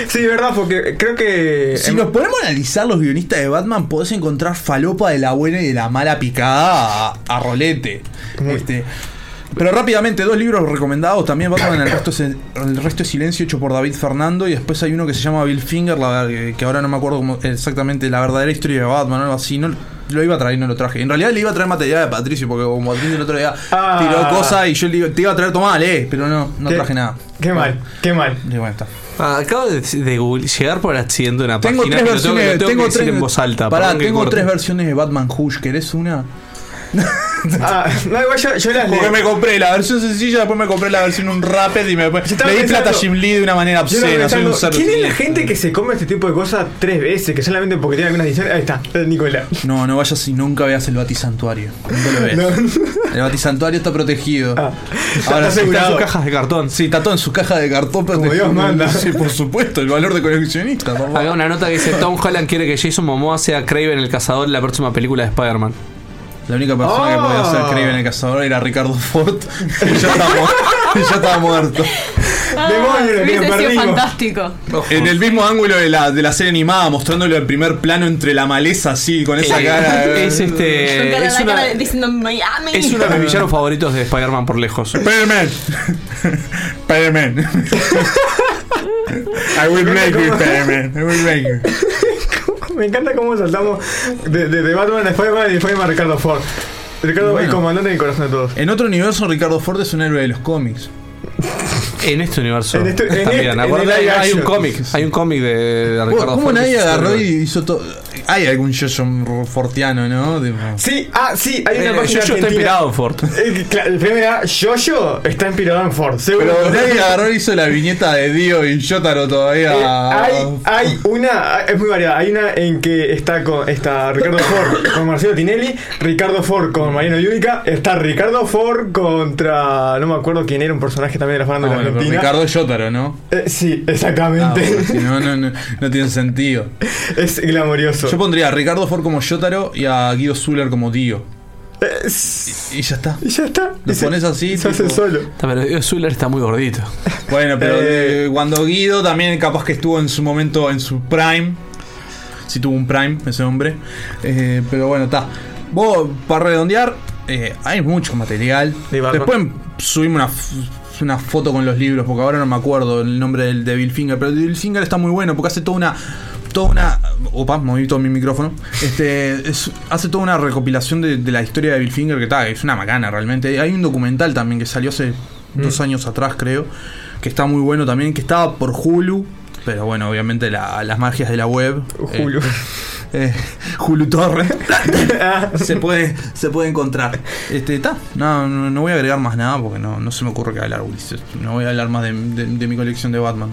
Sí, verdad, porque creo que. Si nos ponemos a analizar los guionistas de Batman, podés encontrar falopa de la buena y de la mala picada a, a rolete. Este, pero rápidamente, dos libros recomendados también: Batman, el resto, es, el resto es silencio, hecho por David Fernando. Y después hay uno que se llama Bill Finger, la, que, que ahora no me acuerdo cómo- exactamente la verdadera historia de Batman o algo así. No, lo iba a traer y no lo traje. En realidad le iba a traer material de Patricio, porque como Patricio el otro día Ah. tiró cosas y yo le iba, te iba a traer, tomá, lee, pero no, no Qué- traje nada. Qué mal, qué mal. Y bueno, está. Ah, acabo de, de Google- llegar por accidente una Tengo página tres que lo tengo, que- versiones. lo tengo tengo que decir tres, en voz alta. Pará, tengo corte. tres versiones de Batman Hush. ¿Querés una? (laughs) Ah, no, igual yo, yo las Porque leo. me compré la versión sencilla, después me compré la versión un rapid y me le di plata a Jim Lee de una manera Yo estaba obscena. Soy un. ¿Quién es la gente que se come este tipo de cosas tres veces? Que solamente porque tiene algunas ediciones. Ahí está, es Nicolás. No, no vayas y nunca veas el batisantuario. Nunca lo ves. No. El batisantuario está protegido. Ah, Ahora está asegurado. Sus cajas de cartón. Sí, está todo en su caja de cartón. pero Como te- Dios manda. Sí, por supuesto, el valor de coleccionista. papá. Acá una nota que dice Tom Holland quiere que Jason Momoa sea Craven el cazador en la próxima película de Spider-Man. La única persona que podía hacer Ah. Kraven el cazador era Ricardo Ford. (laughs) y ya estaba, (laughs) ya estaba muerto. Demonio, perdimos. fantástico. En el mismo ángulo de la, de la serie animada, mostrándolo en primer plano entre la maleza así, con esa (laughs) Eh, cara. es este. Es una, cara diciendo Miami. es uno de mis villanos favoritos de Spider-Man por lejos. Spider-Man. Spider-Man. I will make you, Spider-Man. I will make you. Me encanta cómo saltamos de, de, de Batman a Spider-Man y de Spider-Man a Ricardo Ford. Ricardo Bueno. es comandante del corazón de todos. En otro universo, Ricardo Ford es un héroe de los cómics. En este universo. En este- en también. este- en el hay, un cómic. Hay un cómic de, de Ricardo ¿Cómo Ford que nadie agarró y hizo todo? Hay algún Jojo Fortiano, ¿no? Sí, ah, sí, hay una Eh, página Jojo está inspirado en Ford. Eh, claro, el primer era Jojo está inspirado en Ford, seguro. Pero nadie agarró y hizo la viñeta de Dio y Jotaro todavía. Eh, hay, hay una, es muy variada. Hay una en que está con está Ricardo Ford con Marcelo Tinelli, Ricardo Ford con Mariano Yudica, está Ricardo Ford contra no me acuerdo quién era un personaje también de la Ah, farándula bueno, pero argentina. Ricardo Jotaro, ¿no? Eh, sí, Ah, exactamente. bueno, si no, no, no, no tiene sentido. (laughs) es glamorioso. Yo pondría a Ricardo Ford como Jotaro y a Guido Zuller como Dio. Y ya está. y ya está. Lo Y se- pones así, Se hace solo. Pero Zuller está muy gordito. Bueno, pero Eh. eh, cuando Guido también capaz que estuvo en su momento, en su prime. Si tuvo un prime ese hombre. Eh, pero bueno, está. Vos, para redondear, eh, hay mucho material. Después subimos una, una foto con los libros, porque ahora no me acuerdo el nombre del de Bill Finger. Pero el de Bill Finger está muy bueno, porque hace toda una... Toda una. Opa, moví todo mi micrófono. Este. es- hace toda una recopilación de, de la historia de Bill Finger que está. Es una macana realmente. Hay un documental también que salió hace dos años atrás, creo. Que está muy bueno también. Que estaba por Hulu. Pero bueno, obviamente la- las magias de la web. Hulu. eh, (laughs) eh, Hulu Torre. (laughs) se puede se puede encontrar. Este, está. No, no, no voy a agregar más nada porque no, no se me ocurre que hablar, Ulises. No voy a hablar más de, de- de mi colección de Batman.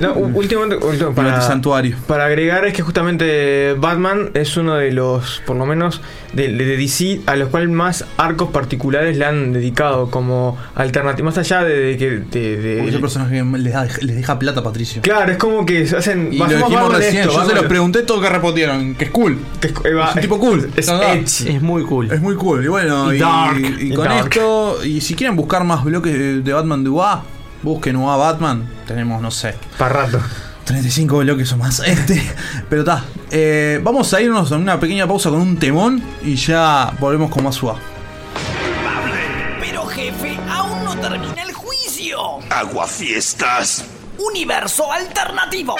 No, u- últimamente, último, Para para, el santuario. para agregar es que justamente Batman es uno de los, por lo menos, de, de DC a los cuales más arcos particulares le han dedicado como alternativa, más allá de, que... de- de- el personaje que les, da- les deja plata a Patricio. Claro, es como que se hacen... Y lo dijimos recién, esto, yo se Batman- los pregunté todo que respondieron, que es cool. que es, un tipo cool. Es No. Es muy cool. Es muy cool. Y bueno, Y y, dark. y Y con dark. esto, y si quieren buscar más bloques de, de Batman de UA, busquen UA Batman. Tenemos, no sé, Para rato. 35 bloques o más. (laughs) Este, pero está. eh, vamos a irnos a una pequeña pausa con un temón y ya volvemos con más UA. Pero jefe, aún no termina el juicio. Aguafiestas. Universo alternativo.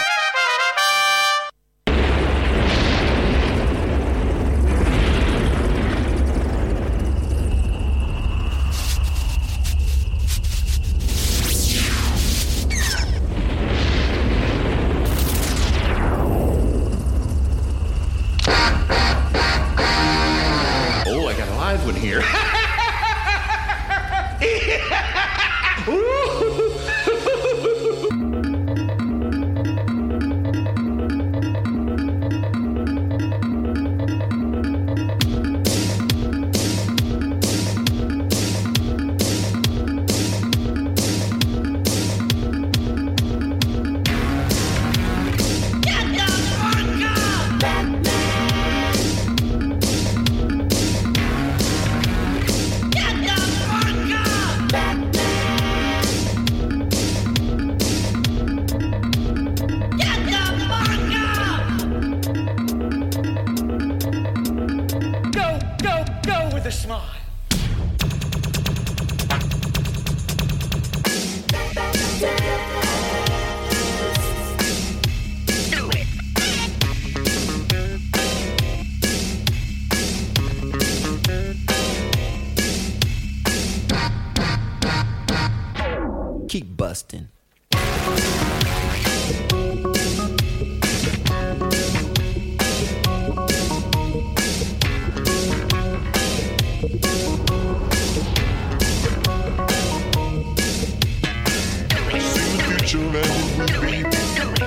future and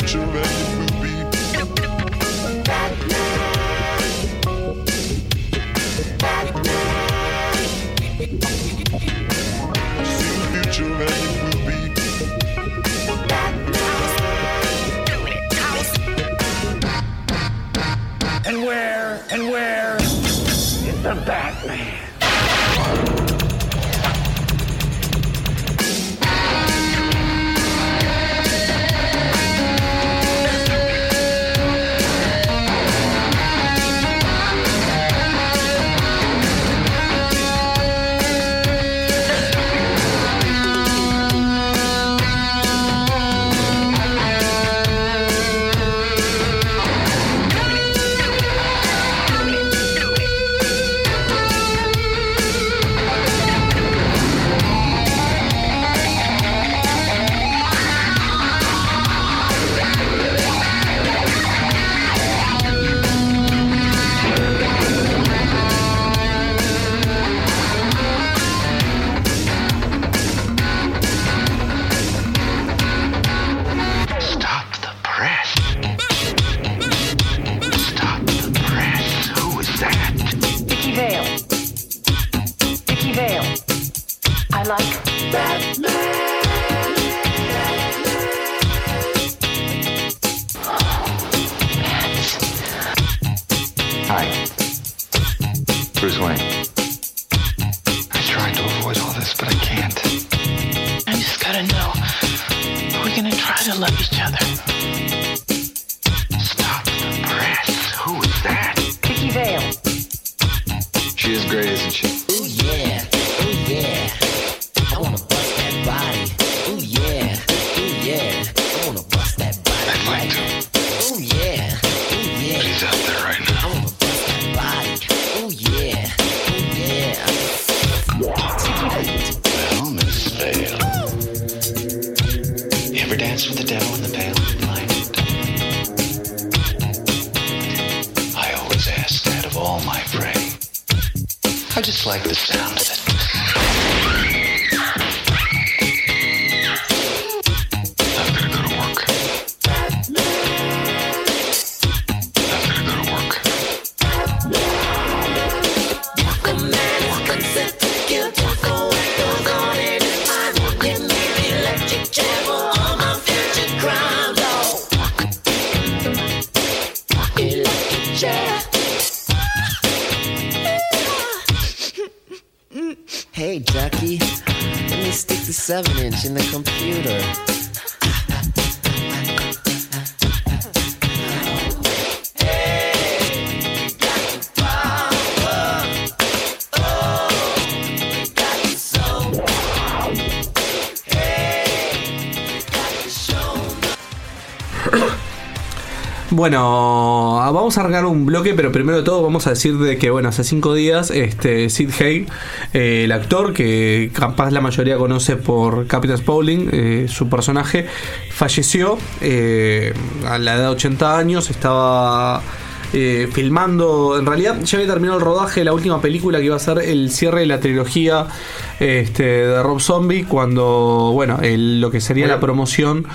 future and will be. Batman. Batman. Future and will be. Batman. And where, and where is the Batman? 7 inch in the computer. Bueno, vamos a arrancar un bloque, pero primero de todo vamos a decir de que, bueno, hace cinco días, este Sid Haig, eh, el actor que capaz la mayoría conoce por Captain Spaulding, eh, su personaje, falleció eh, a la edad de 80 años, estaba eh, filmando, en realidad ya había terminado el rodaje de la última película que iba a ser el cierre de la trilogía este, de Rob Zombie, cuando, bueno, el- lo que sería la promoción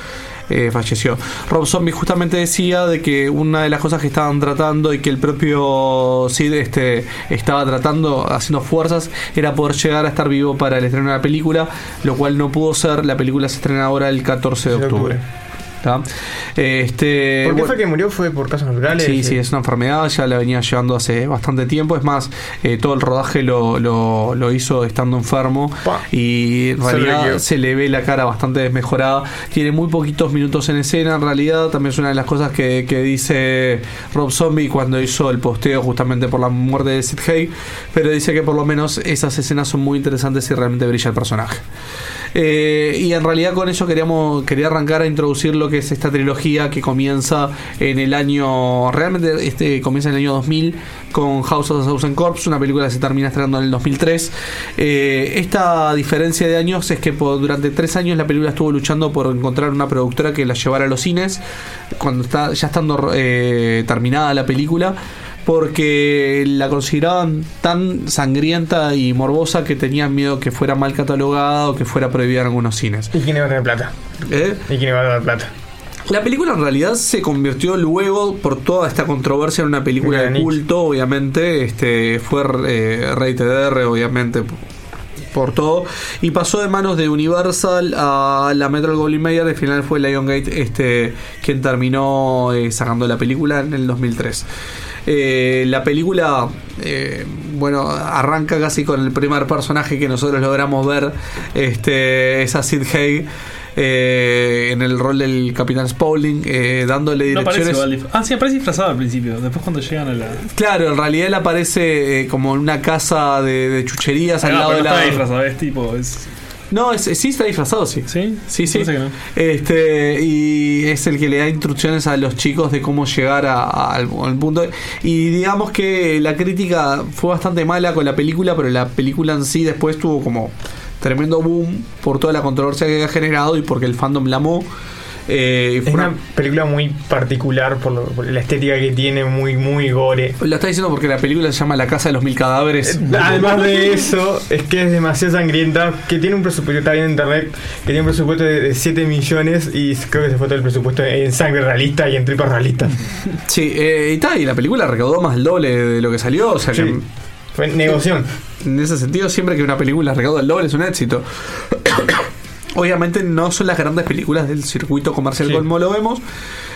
eh, falleció. Rob Zombie justamente decía de que una de las cosas que estaban tratando y que el propio Sid este, estaba tratando, haciendo fuerzas, era poder llegar a estar vivo para el estreno de la película, lo cual no pudo ser. La película se estrena ahora el 14 de octubre. ¿Está? Este, ¿Por qué bueno, fue que murió? ¿Fue por casos naturales? Sí, sí, es una enfermedad, ya la venía llevando hace bastante tiempo. Es más, eh, todo el rodaje lo, lo, lo hizo estando enfermo y en realidad se le ve la cara bastante desmejorada. Tiene muy poquitos minutos en escena, en realidad. También es una de las cosas que, que dice Rob Zombie cuando hizo el posteo justamente por la muerte de Sid Haig. Pero dice que por lo menos esas escenas son muy interesantes y realmente brilla el personaje. Eh, y en realidad con eso queríamos quería arrancar a introducir lo que es esta trilogía que comienza en el año realmente este comienza en el año 2000 con House of the Thousand Corps una película que se termina estrenando en el 2003 Eh, esta diferencia de años es que por- durante tres años la película estuvo luchando por encontrar una productora que la llevara a los cines. Cuando está ya estando eh, terminada la película porque la consideraban tan sangrienta y morbosa que tenían miedo que fuera mal catalogada o que fuera prohibida en algunos cines. ¿Y quién iba a tener plata? ¿Eh? ¿Y quién iba a dar plata? La película en realidad se convirtió luego por toda esta controversia en una película de culto, obviamente, este fue eh, rated R, obviamente por todo y pasó de manos de Universal a la Metro Goldwyn Mayer al final fue Lionsgate este quien terminó eh, sacando la película en el 2003 Eh, la película eh, bueno arranca casi con el primer personaje que nosotros logramos ver este es a Sid Haig eh, en el rol del Capitán Spaulding eh, dándole No aparece direcciones igual dif- Ah, sí, aparece disfrazado al principio. Después cuando llegan a la. Claro, en realidad él aparece eh, como en una casa de, de chucherías al Ah, lado pero de no la. está disfrazado, es tipo. Es... No, es- sí está disfrazado, sí. ¿Sí? Sí, sí. Parece que no. Este, y es el que le da instrucciones a los chicos de cómo llegar a- a- al, al punto. Y digamos que la crítica fue bastante mala con la película, pero la película en sí después tuvo como tremendo boom por toda la controversia que había generado y porque el fandom la amó. Eh, fue Es una- una película muy particular por, lo- por la estética que tiene, muy, muy gore. Lo está diciendo porque la película se llama La Casa de los Mil Cadáveres. Además de eso, es que es demasiado sangrienta, que tiene un presupuesto, está bien en internet, que tiene un presupuesto de, de 7 millones y creo que se fue todo el presupuesto en sangre realista y en tripas realistas. (laughs) Sí, eh, y tal, y la película recaudó más del doble de lo que salió, o sea que. Fue negoción. En ese sentido, siempre que una película recauda el doble es un éxito. (coughs) Obviamente no son las grandes películas del circuito comercial como lo vemos.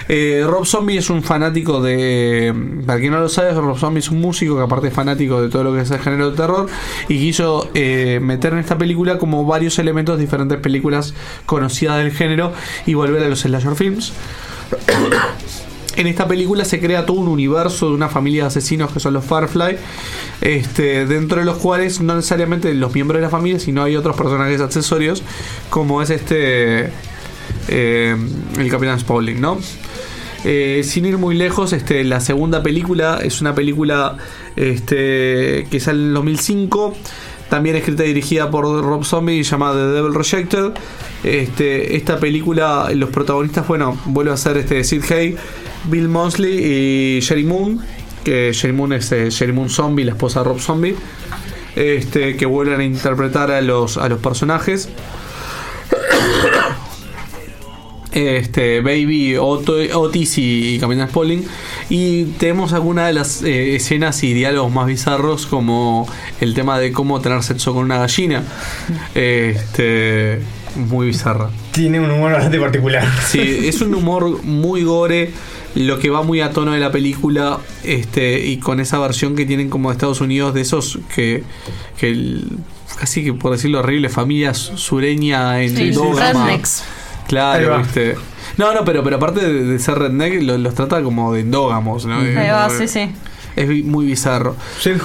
Eh, Rob Zombie es un fanático de. Para quien no lo sabe, Rob Zombie es un músico que, aparte, es fanático de todo lo que es el género de terror. Y quiso eh, meter en esta película como varios elementos de diferentes películas conocidas del género y volver a los slasher films. En esta película se crea todo un universo de una familia de asesinos que son los Firefly, este, dentro de los cuales no necesariamente los miembros de la familia, sino hay otros personajes accesorios, como es este eh, el Capitán Spaulding, ¿no? Eh, sin ir muy lejos, este, la segunda película es una película este, que sale en el 2005, también escrita y dirigida por Rob Zombie, llamada The Devil Rejected. Este, esta película, los protagonistas, bueno, vuelve a ser este, Sid Haig, Bill Mosley y Sherry Moon, que Sherry Moon es eh, Sherry Moon Zombie, la esposa de Rob Zombie, este, que vuelven a interpretar a los, a los personajes. este Baby, Otto- Otis y, y Capitán Spaulding. Y tenemos algunas de las eh, escenas y diálogos más bizarros, como el tema de cómo tener sexo con una gallina. Este, muy bizarra. Tiene un humor bastante particular. Sí, es un humor muy gore. Lo que va muy a tono de la película este y con esa versión que tienen como de Estados Unidos de esos que, que el- casi que por decirlo horrible, familia su- sureña en Sí, rednecks. Claro, viste. No, no, pero, pero aparte de, de ser redneck, lo- los trata como de endógamos, ¿no? Ahí va, sí, sí. Es muy bizarro.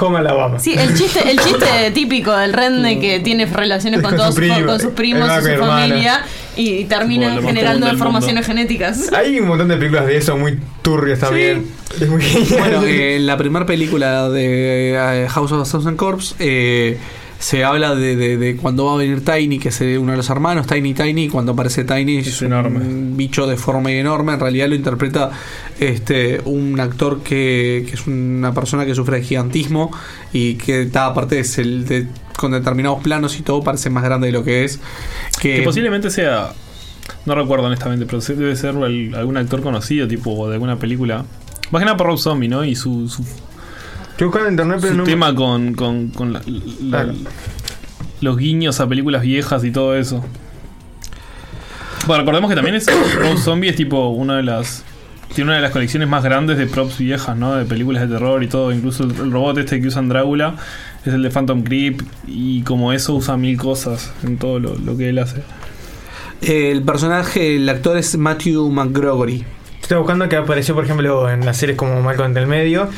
Home Alabama. Sí, el chiste, el chiste (laughs) típico del redneck que tiene relaciones con, Con todos su primo, con sus primos y su familia y termina generando deformaciones genéticas. (laughs) Hay un montón de películas de eso muy turbias también. Es muy genial. Bueno, eh, en la primera película de eh, House of a Thousand Corps eh, se habla de, de- de cuando va a venir Tiny, que es uno de los hermanos, Tiny Tiny, y cuando aparece Tiny es, un bicho deforme y enorme, en realidad lo interpreta este un actor que, que es una persona que sufre de gigantismo y que está aparte es el de, con determinados planos y todo parece más grande de lo que es. Que, Que posiblemente sea. No recuerdo honestamente, pero debe ser al- algún actor conocido, tipo de alguna película. Más que nada por Rob Zombie, ¿no? Y su, su, Estoy buscando en internet, pero su no. tema con, con, con la- la- Claro. los guiños a películas viejas y todo eso. Bueno, recordemos que también es (coughs) Rob Zombie es tipo una de las. Tiene una de las colecciones más grandes de props viejas, ¿no? De películas de terror y todo. Incluso el, el robot este que usan Drácula es el de Phantom Creep. Y como eso usa mil cosas en todo lo, lo que él hace. el personaje, el actor es Matthew McGregory. Estoy buscando que apareció, por ejemplo, en las series como Malcolm del Medio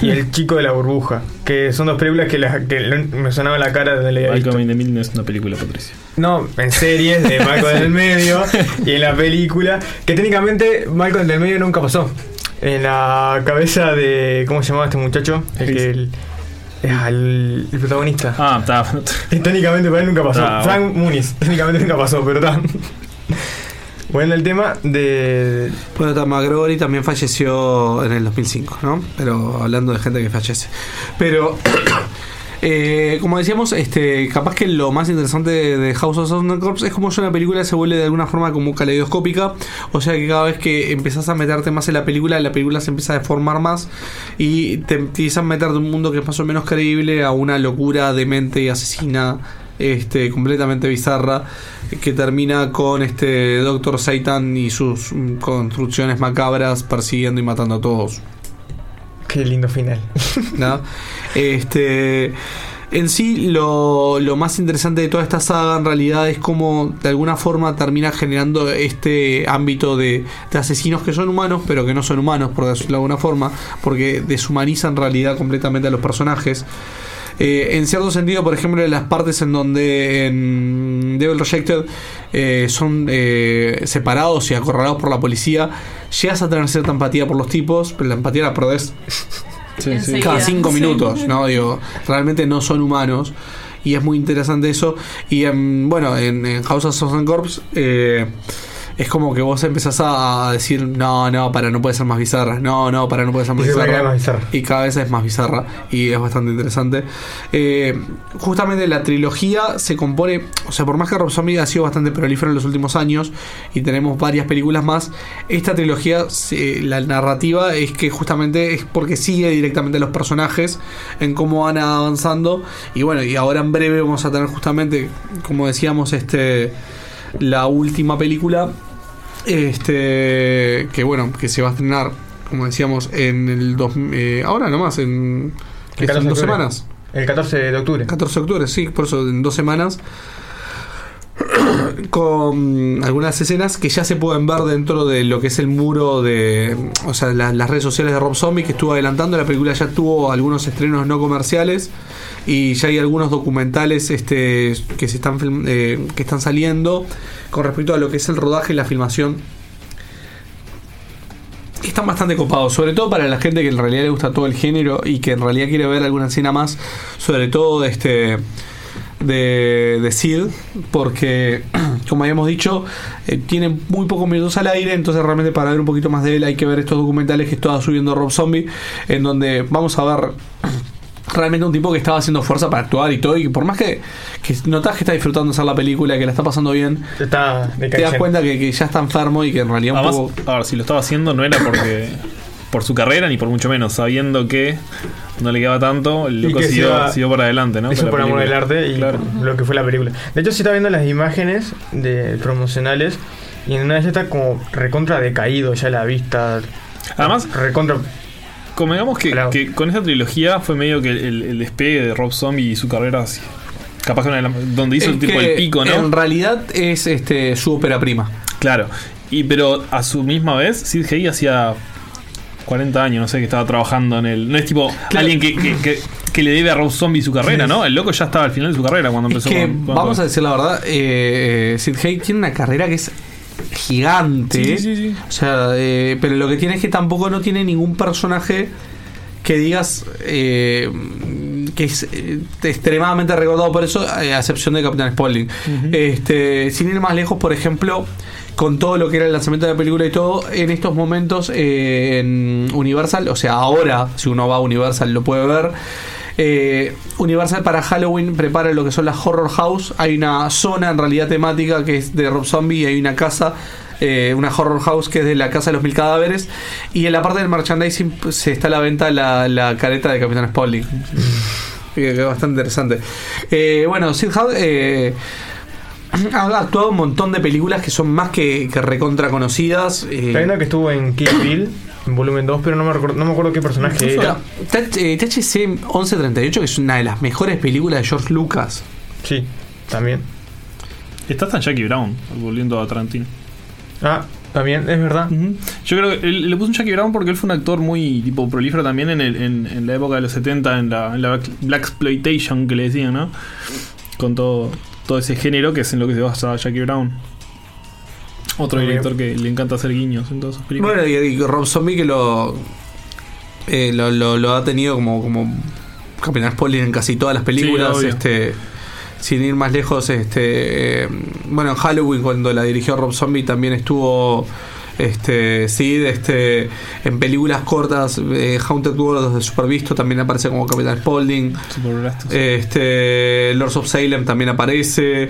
y El Chico de la Burbuja, que son dos películas que, la- que me sonaba la cara de la Malcolm in the Middle no es una película, Patricia. No, en series de Malcolm del Medio y en la película, que técnicamente Malcolm del Medio nunca pasó. En la cabeza de. ¿Cómo se llamaba este muchacho? El que. El, ah, el, el protagonista. Ah, está. Técnicamente para él nunca pasó. Está. Frank Muniz, técnicamente nunca pasó, pero está. Bueno, el tema de. Bueno, McGregory también falleció en el 2005, ¿no? Pero hablando de gente que fallece. Pero, (coughs) eh, como decíamos, este, capaz que lo más interesante de, House of Corps es como una película se vuelve de alguna forma como caleidoscópica. O sea que cada vez que empezás a meterte más en la película, la película se empieza a deformar más y te empiezan a meter de un mundo que es más o menos creíble a una locura demente y asesina este completamente bizarra que termina con este Doctor Satan y sus mm, construcciones macabras persiguiendo y matando a todos. Qué lindo final. (laughs) ¿no? Este en sí lo, lo más interesante de toda esta saga en realidad es cómo de alguna forma termina generando este ámbito de, de asesinos que son humanos pero que no son humanos por decirlo de alguna forma porque deshumaniza en realidad completamente a los personajes eh, en cierto sentido, por ejemplo, en las partes en donde en Devil Rejected eh, son eh, separados y acorralados por la policía, llegas a tener cierta empatía por los tipos, pero la empatía la perdés (laughs) cada cinco Sí. minutos, ¿no? Digo, realmente no son humanos. Y es muy interesante eso. Y en, bueno, en, en House of Thousand Corps eh, es como que vos empezás a decir, no, no, para no puede ser más bizarra. No, no, para no puede ser más Y bizarra. más. Y cada vez es más bizarra. Y es bastante interesante. Eh, justamente la trilogía se compone, o sea, por más que Rob Zombie ha sido bastante prolífero en los últimos años y tenemos varias películas más, esta trilogía, se- la narrativa es que justamente es porque sigue directamente a los personajes en cómo van avanzando. Y bueno, y ahora en breve vamos a tener justamente, como decíamos, este la última película este que bueno que se va a estrenar como decíamos en el dos, eh, ahora nomás en, 14 de dos semanas El 14 de octubre. 14 de octubre, sí, por eso en dos semanas. (clears throat) Con algunas escenas que ya se pueden ver dentro de lo que es el muro de. O sea, la- las redes sociales de Rob Zombie que estuvo adelantando. La película ya tuvo algunos estrenos no comerciales. Y ya hay algunos documentales este, que se están eh, que están saliendo con respecto a lo que es el rodaje y la filmación están bastante copados, sobre todo para la gente que en realidad le gusta todo el género y que en realidad quiere ver alguna escena más, sobre todo de este de, de Sid, porque (clears throat) como habíamos dicho, eh, tiene muy pocos minutos al aire, entonces realmente para ver un poquito más de él hay que ver estos documentales que estaba subiendo Rob Zombie, en donde vamos a ver (clears throat) realmente un tipo que estaba haciendo fuerza para actuar y todo, y por más que, que notas que está disfrutando de hacer la película, que la está pasando bien, Está te das cuenta que, que ya está enfermo y que en realidad un Además, poco... a ver, si lo estaba haciendo no era porque (coughs) por su carrera ni por mucho menos, sabiendo que no le quedaba tanto, el Y loco siguió, iba- siguió por adelante, ¿no? Eso por amor del arte y Claro. lo que fue la película. De hecho, se está viendo las imágenes de promocionales y en una de ellas está como recontra decaído ya la vista. Además, recontra. Convengamos que, que con esta trilogía fue medio que el, el despegue de Rob Zombie y su carrera así, capaz que una de las- donde hizo Es tipo el pico, ¿no? En realidad es este su ópera prima. Claro. Y pero a su misma vez, Sid Haig hacía 40 años, no sé, que estaba trabajando en el. No es tipo alguien que, que, que- que le debe a Rob Zombie su carrera, ¿no? El loco ya estaba al final de su carrera cuando Es empezó que, con- con- vamos a decir la verdad, eh, Sid Haig tiene una carrera que es gigante. Sí, sí, sí. O sea, eh, pero lo que tiene es que tampoco no tiene ningún personaje que digas eh, que es eh, extremadamente recordado por eso, eh, a excepción de Capitán Spaulding. este, sin ir más lejos, por ejemplo, con todo lo que era el lanzamiento de la película y todo, en estos momentos eh, en Universal, o sea, ahora, si uno va a Universal lo puede ver. eh, Universal para Halloween prepara lo que son las Horror House. Hay una zona en realidad temática que es de Rob Zombie y hay una casa eh, una horror house que es de la casa de los mil cadáveres y en la parte del merchandising pues, se está a la venta la, la careta de Capitán Spaulding que que es bastante interesante Eh, bueno Sid eh, ha actuado en un montón de películas que son más que, que recontra conocidas eh, Hay una que estuvo en Kill Bill, en volumen 2, pero no me, recuerdo, no me acuerdo qué personaje era. Eh, THC 1138 que es una de las mejores películas de George Lucas Sí, también. Está hasta en Jackie Brown, volviendo a Tarantino. Ah, también, es verdad. Yo creo que él, le puso un Jackie Brown porque él fue un actor muy tipo prolífero también en, el- en, en la época de los 70, en la, en la Black Exploitation que le decían, ¿no? Con todo, todo ese género que es en lo que se basa Jackie Brown. Otro Muy bien. director que le encanta hacer guiños en todas sus películas. Bueno, y, y Rob Zombie que lo, eh, lo, lo- lo ha tenido como, como Capitán Spaulding en casi todas las películas. Sí, este sin ir más lejos, este eh, bueno, en Halloween cuando la dirigió Rob Zombie también estuvo este Sid, este en películas cortas, eh, Haunted World de Supervisto también aparece como Capitán Spaulding. Este Lords of Salem también aparece.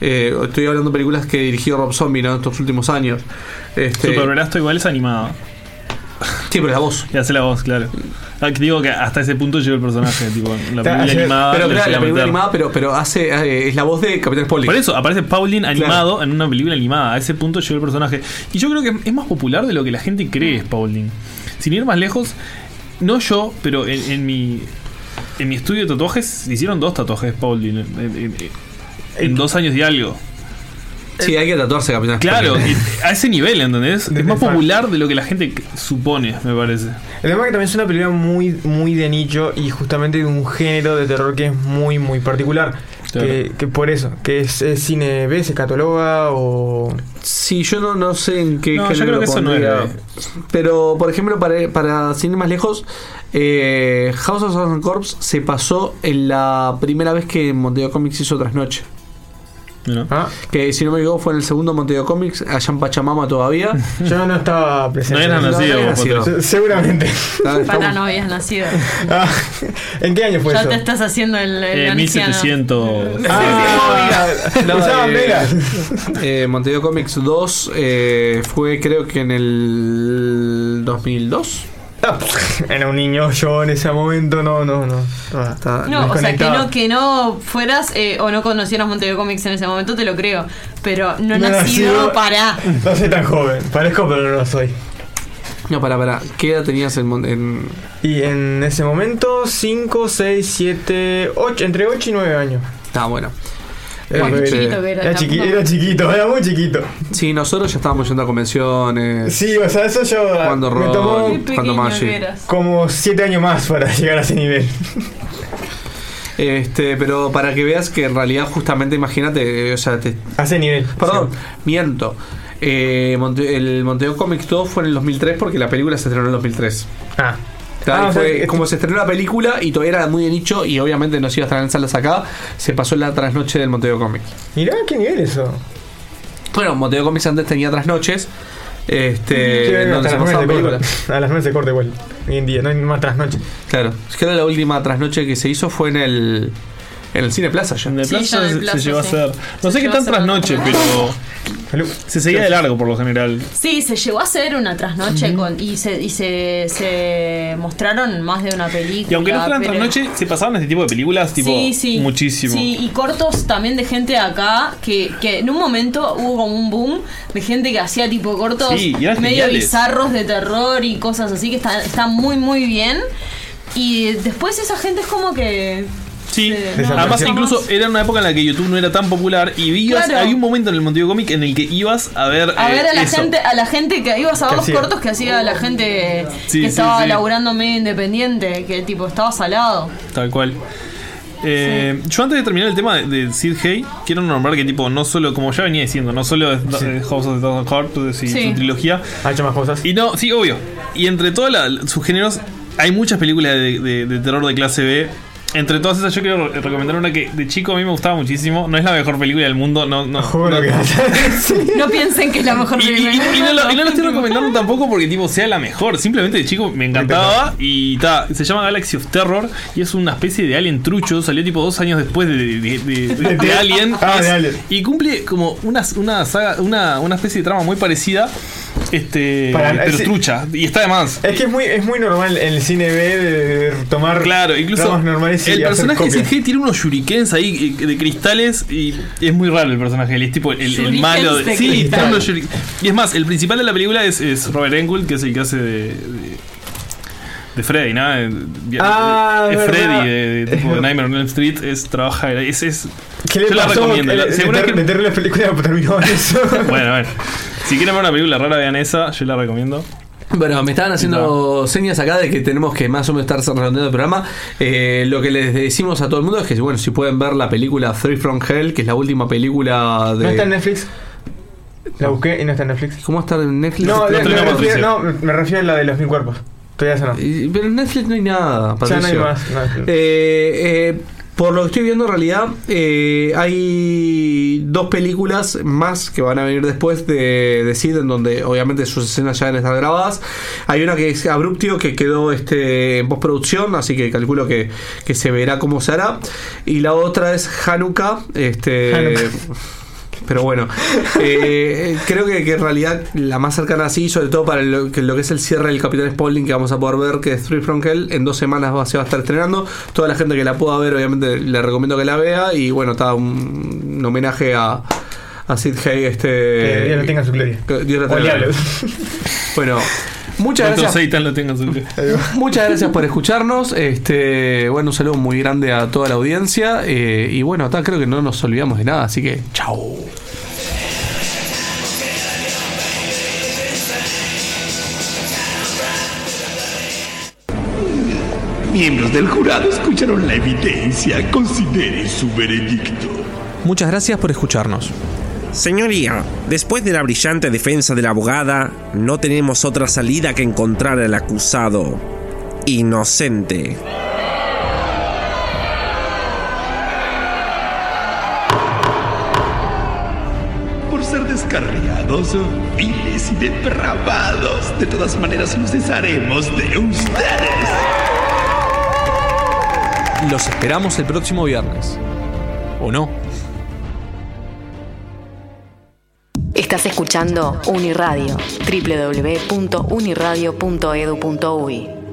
Eh, estoy hablando de películas que dirigió Rob Zombie ¿no? en estos últimos años. Este, Super igual es animada. Sí, pero la voz. Y hace la voz, claro. Ah, que digo que hasta ese punto llegó el personaje, tipo, la película animada. Pero claro, la película animada, pero, pero hace eh, es la voz de Capitán Spaulding. Por eso, aparece Pauline animado en una película animada. A ese punto llegó el personaje. Y yo creo que es más popular de lo que la gente cree, Pauline. Sin ir más lejos, no yo, pero en, en mi. En mi estudio de tatuajes hicieron dos tatuajes Pauline. En- en dos años y algo. Sí, hay que tatuarse Capitán Claro, a ese nivel, ¿entendés? (laughs) Es más popular de lo que la gente supone, me parece. El tema es que también es una película muy, muy de nicho y justamente de un género de terror que es muy, muy particular. Que, que por eso, que es, es cine B, se cataloga o... Sí, yo no, no sé en qué No, yo género creo que eso no. B. Pero, por ejemplo, para, para ir más lejos, eh, House of Thousand Corps se pasó en la primera vez que Montevideo Comics hizo Trasnoche. Ah. Que si no me equivoco fue en el segundo Montevideo Comics, allá en Pachamama todavía. (laughs) Yo no estaba presente. No eras nacido, había vos, Potro. Se- Seguramente. Para no habías nacido. Ah, ¿En qué año fue ya eso? te estás haciendo el, el Eh, anciano. 1700. Ah, (laughs) No, usaban eh, velas. eh, Montevideo Comics 2 eh, fue creo que en el 2002. (laughs) Era un niño yo en ese momento, no, no, no. No, o sea, que no, que no fueras eh, o no conocieras Montevideo Comics en ese momento, te lo creo. Pero no, No nacido, nacido. para. No soy tan joven. Parezco, pero no lo soy. No, para, para. ¿Qué edad tenías en, en- Y en ese momento, 5, 6, 7, 8, entre 8 y 9 años. Ah, bueno. Era, chiquito, era, chiqui- era chiquito, era muy chiquito. Sí, nosotros ya estábamos yendo a convenciones. Sí, o sea, eso yo Cuando me tomó cuando Magic. como 7 años más para llegar a ese nivel. Este, pero para que veas que en realidad justamente imagínate, eh, o sea, te, a ese nivel. Perdón, miento. Eh, Monte- el Montevideo Comics 2 fue en el 2003 porque la película se estrenó en el 2003. Ah. Claro, Ah, y o sea, fue como se estrenó la película y todavía era muy de nicho y obviamente no se iba a estrenar en salas acá, se pasó en la trasnoche del Montevideo Comics. Mirá qué nivel eso. Bueno, Montevideo Comics antes tenía trasnoches, este, donde se pasaban películas. A las 9 se corta igual. Hoy en día, no hay más trasnoche. Claro, es que la última trasnoche que se hizo fue en el En el Cine Plaza ya. En el Sí, Plaza ya en el se- Plaza, se llegó a hacer. No Se sé qué llegó a tan hacer trasnoche, pero. Se seguía de largo por lo general. Sí, se llegó a hacer una trasnoche con, y, se, y se, se mostraron más de una película. Y aunque no fueran pero- trasnoche, se pasaban este tipo de películas, tipo, sí, sí. muchísimo. Sí, y cortos también de gente de acá, que, que en un momento hubo como un boom de gente que hacía tipo cortos Sí, y eran medio geniales. bizarros de terror y cosas así que están está muy, muy bien. Y después esa gente es como que... Sí, además no, incluso era una época en la que YouTube no era tan popular y ibas, Claro. había un momento en el Montevideo Comic en el que ibas a ver A eh, ver a la eso. gente, a la gente que ibas a ver los cortos que hacía la gente Sí, que sí, estaba sí. laburando medio independiente, que tipo estaba salado. Tal cual. Eh, Yo antes de terminar el tema de, de Sid Hay, quiero nombrar que tipo, no solo, como ya venía diciendo, no solo es eh, House of the Thousand Hearts y Sí. su trilogía. Ha hecho más cosas. Y no, sí, obvio. Y entre todos sus géneros, hay muchas películas de, de- de terror de clase B. Entre todas esas, yo quiero re- recomendar una que de chico a mí me gustaba muchísimo. No es la mejor película del mundo, no. no, no- (laughs) (laughs) No piensen que es la mejor y, y- película. y- y no, lo, y no lo estoy recomendando tampoco porque tipo sea la mejor. Simplemente de chico me encantaba. Y ta, se llama Galaxy of Terror. Y es una especie de alien trucho. Salió tipo dos años después de, de- de- de- de- (laughs) de Alien. Ah, Es- de Alien. Y cumple como una, una saga, una, una especie de trama muy parecida. Este. Para- pero trucha. Y está de más. Es que es muy, es muy normal en el cine B de tomar Claro, incluso normales y el personaje de Hay tiene unos shurikens ahí eh, de cristales y es muy raro el personaje. Él es tipo el, malo. de sí, Y es más, el principal de la película es, es Robert Englund, que es el que hace de. de, de Freddy, ¿no? De- de- Ah, es. Freddy, de, de tipo Nightmare on Elm Street, es trabaja. Es, es, ¿Qué le yo la pasó? recomiendo. El- la- seguro meter- que- meterle la película terminó eso. (laughs) bueno, bueno. Si quieren ver una película rara, vean esa, yo la recomiendo. Bueno, me estaban haciendo señas acá de que tenemos que más o menos estar redondeando el programa. Eh, lo que les decimos a todo el mundo es que, bueno, si pueden ver la película Three from Hell, que es la última película de. ¿No está en Netflix? La busqué y no está en Netflix. ¿Cómo está en Netflix? No, me, refiero, Patricio. no, me refiero a la de los mil cuerpos. Todavía esa no. Pero en Netflix no hay nada. Ya no hay Patricio. más. no. Eh, eh, por lo que estoy viendo en realidad, eh, hay dos películas más que van a venir después de, de Sid, en donde obviamente sus escenas ya deben estar grabadas. Hay una que es Abruptio, que quedó este, en postproducción, así que calculo que, que se verá cómo se hará. Y la otra es Hanukkah. Este, Hanukkah. (laughs) Pero bueno, eh, creo que, que en realidad la más cercana así, sobre todo para lo que, lo que es el cierre del Capitán Spaulding que vamos a poder ver, que es Three from Hell, en dos semanas va- se va a estar estrenando. Toda la gente que la pueda ver, obviamente le recomiendo que la vea. Y bueno, está un, un homenaje a, a Sid Hay. Este, Que Dios lo tenga en su gloria. que Dios lo tenga. Bueno, muchas gracias. Satan lo tenga en su (laughs) Muchas gracias por escucharnos. Este, bueno, un saludo muy grande a toda la audiencia. eh, y bueno, acá creo que no nos olvidamos de nada, así que chao. Miembros del jurado escucharon la evidencia. Consideren su veredicto. Muchas gracias por escucharnos. Señoría, después de la brillante defensa de la abogada, no tenemos otra salida que encontrar al acusado inocente. Por ser descarriados, viles y depravados. De todas maneras, nos desharemos de ustedes. Los esperamos el próximo viernes. ¿O no? Estás escuchando Uniradio, www.uniradio.edu.uy.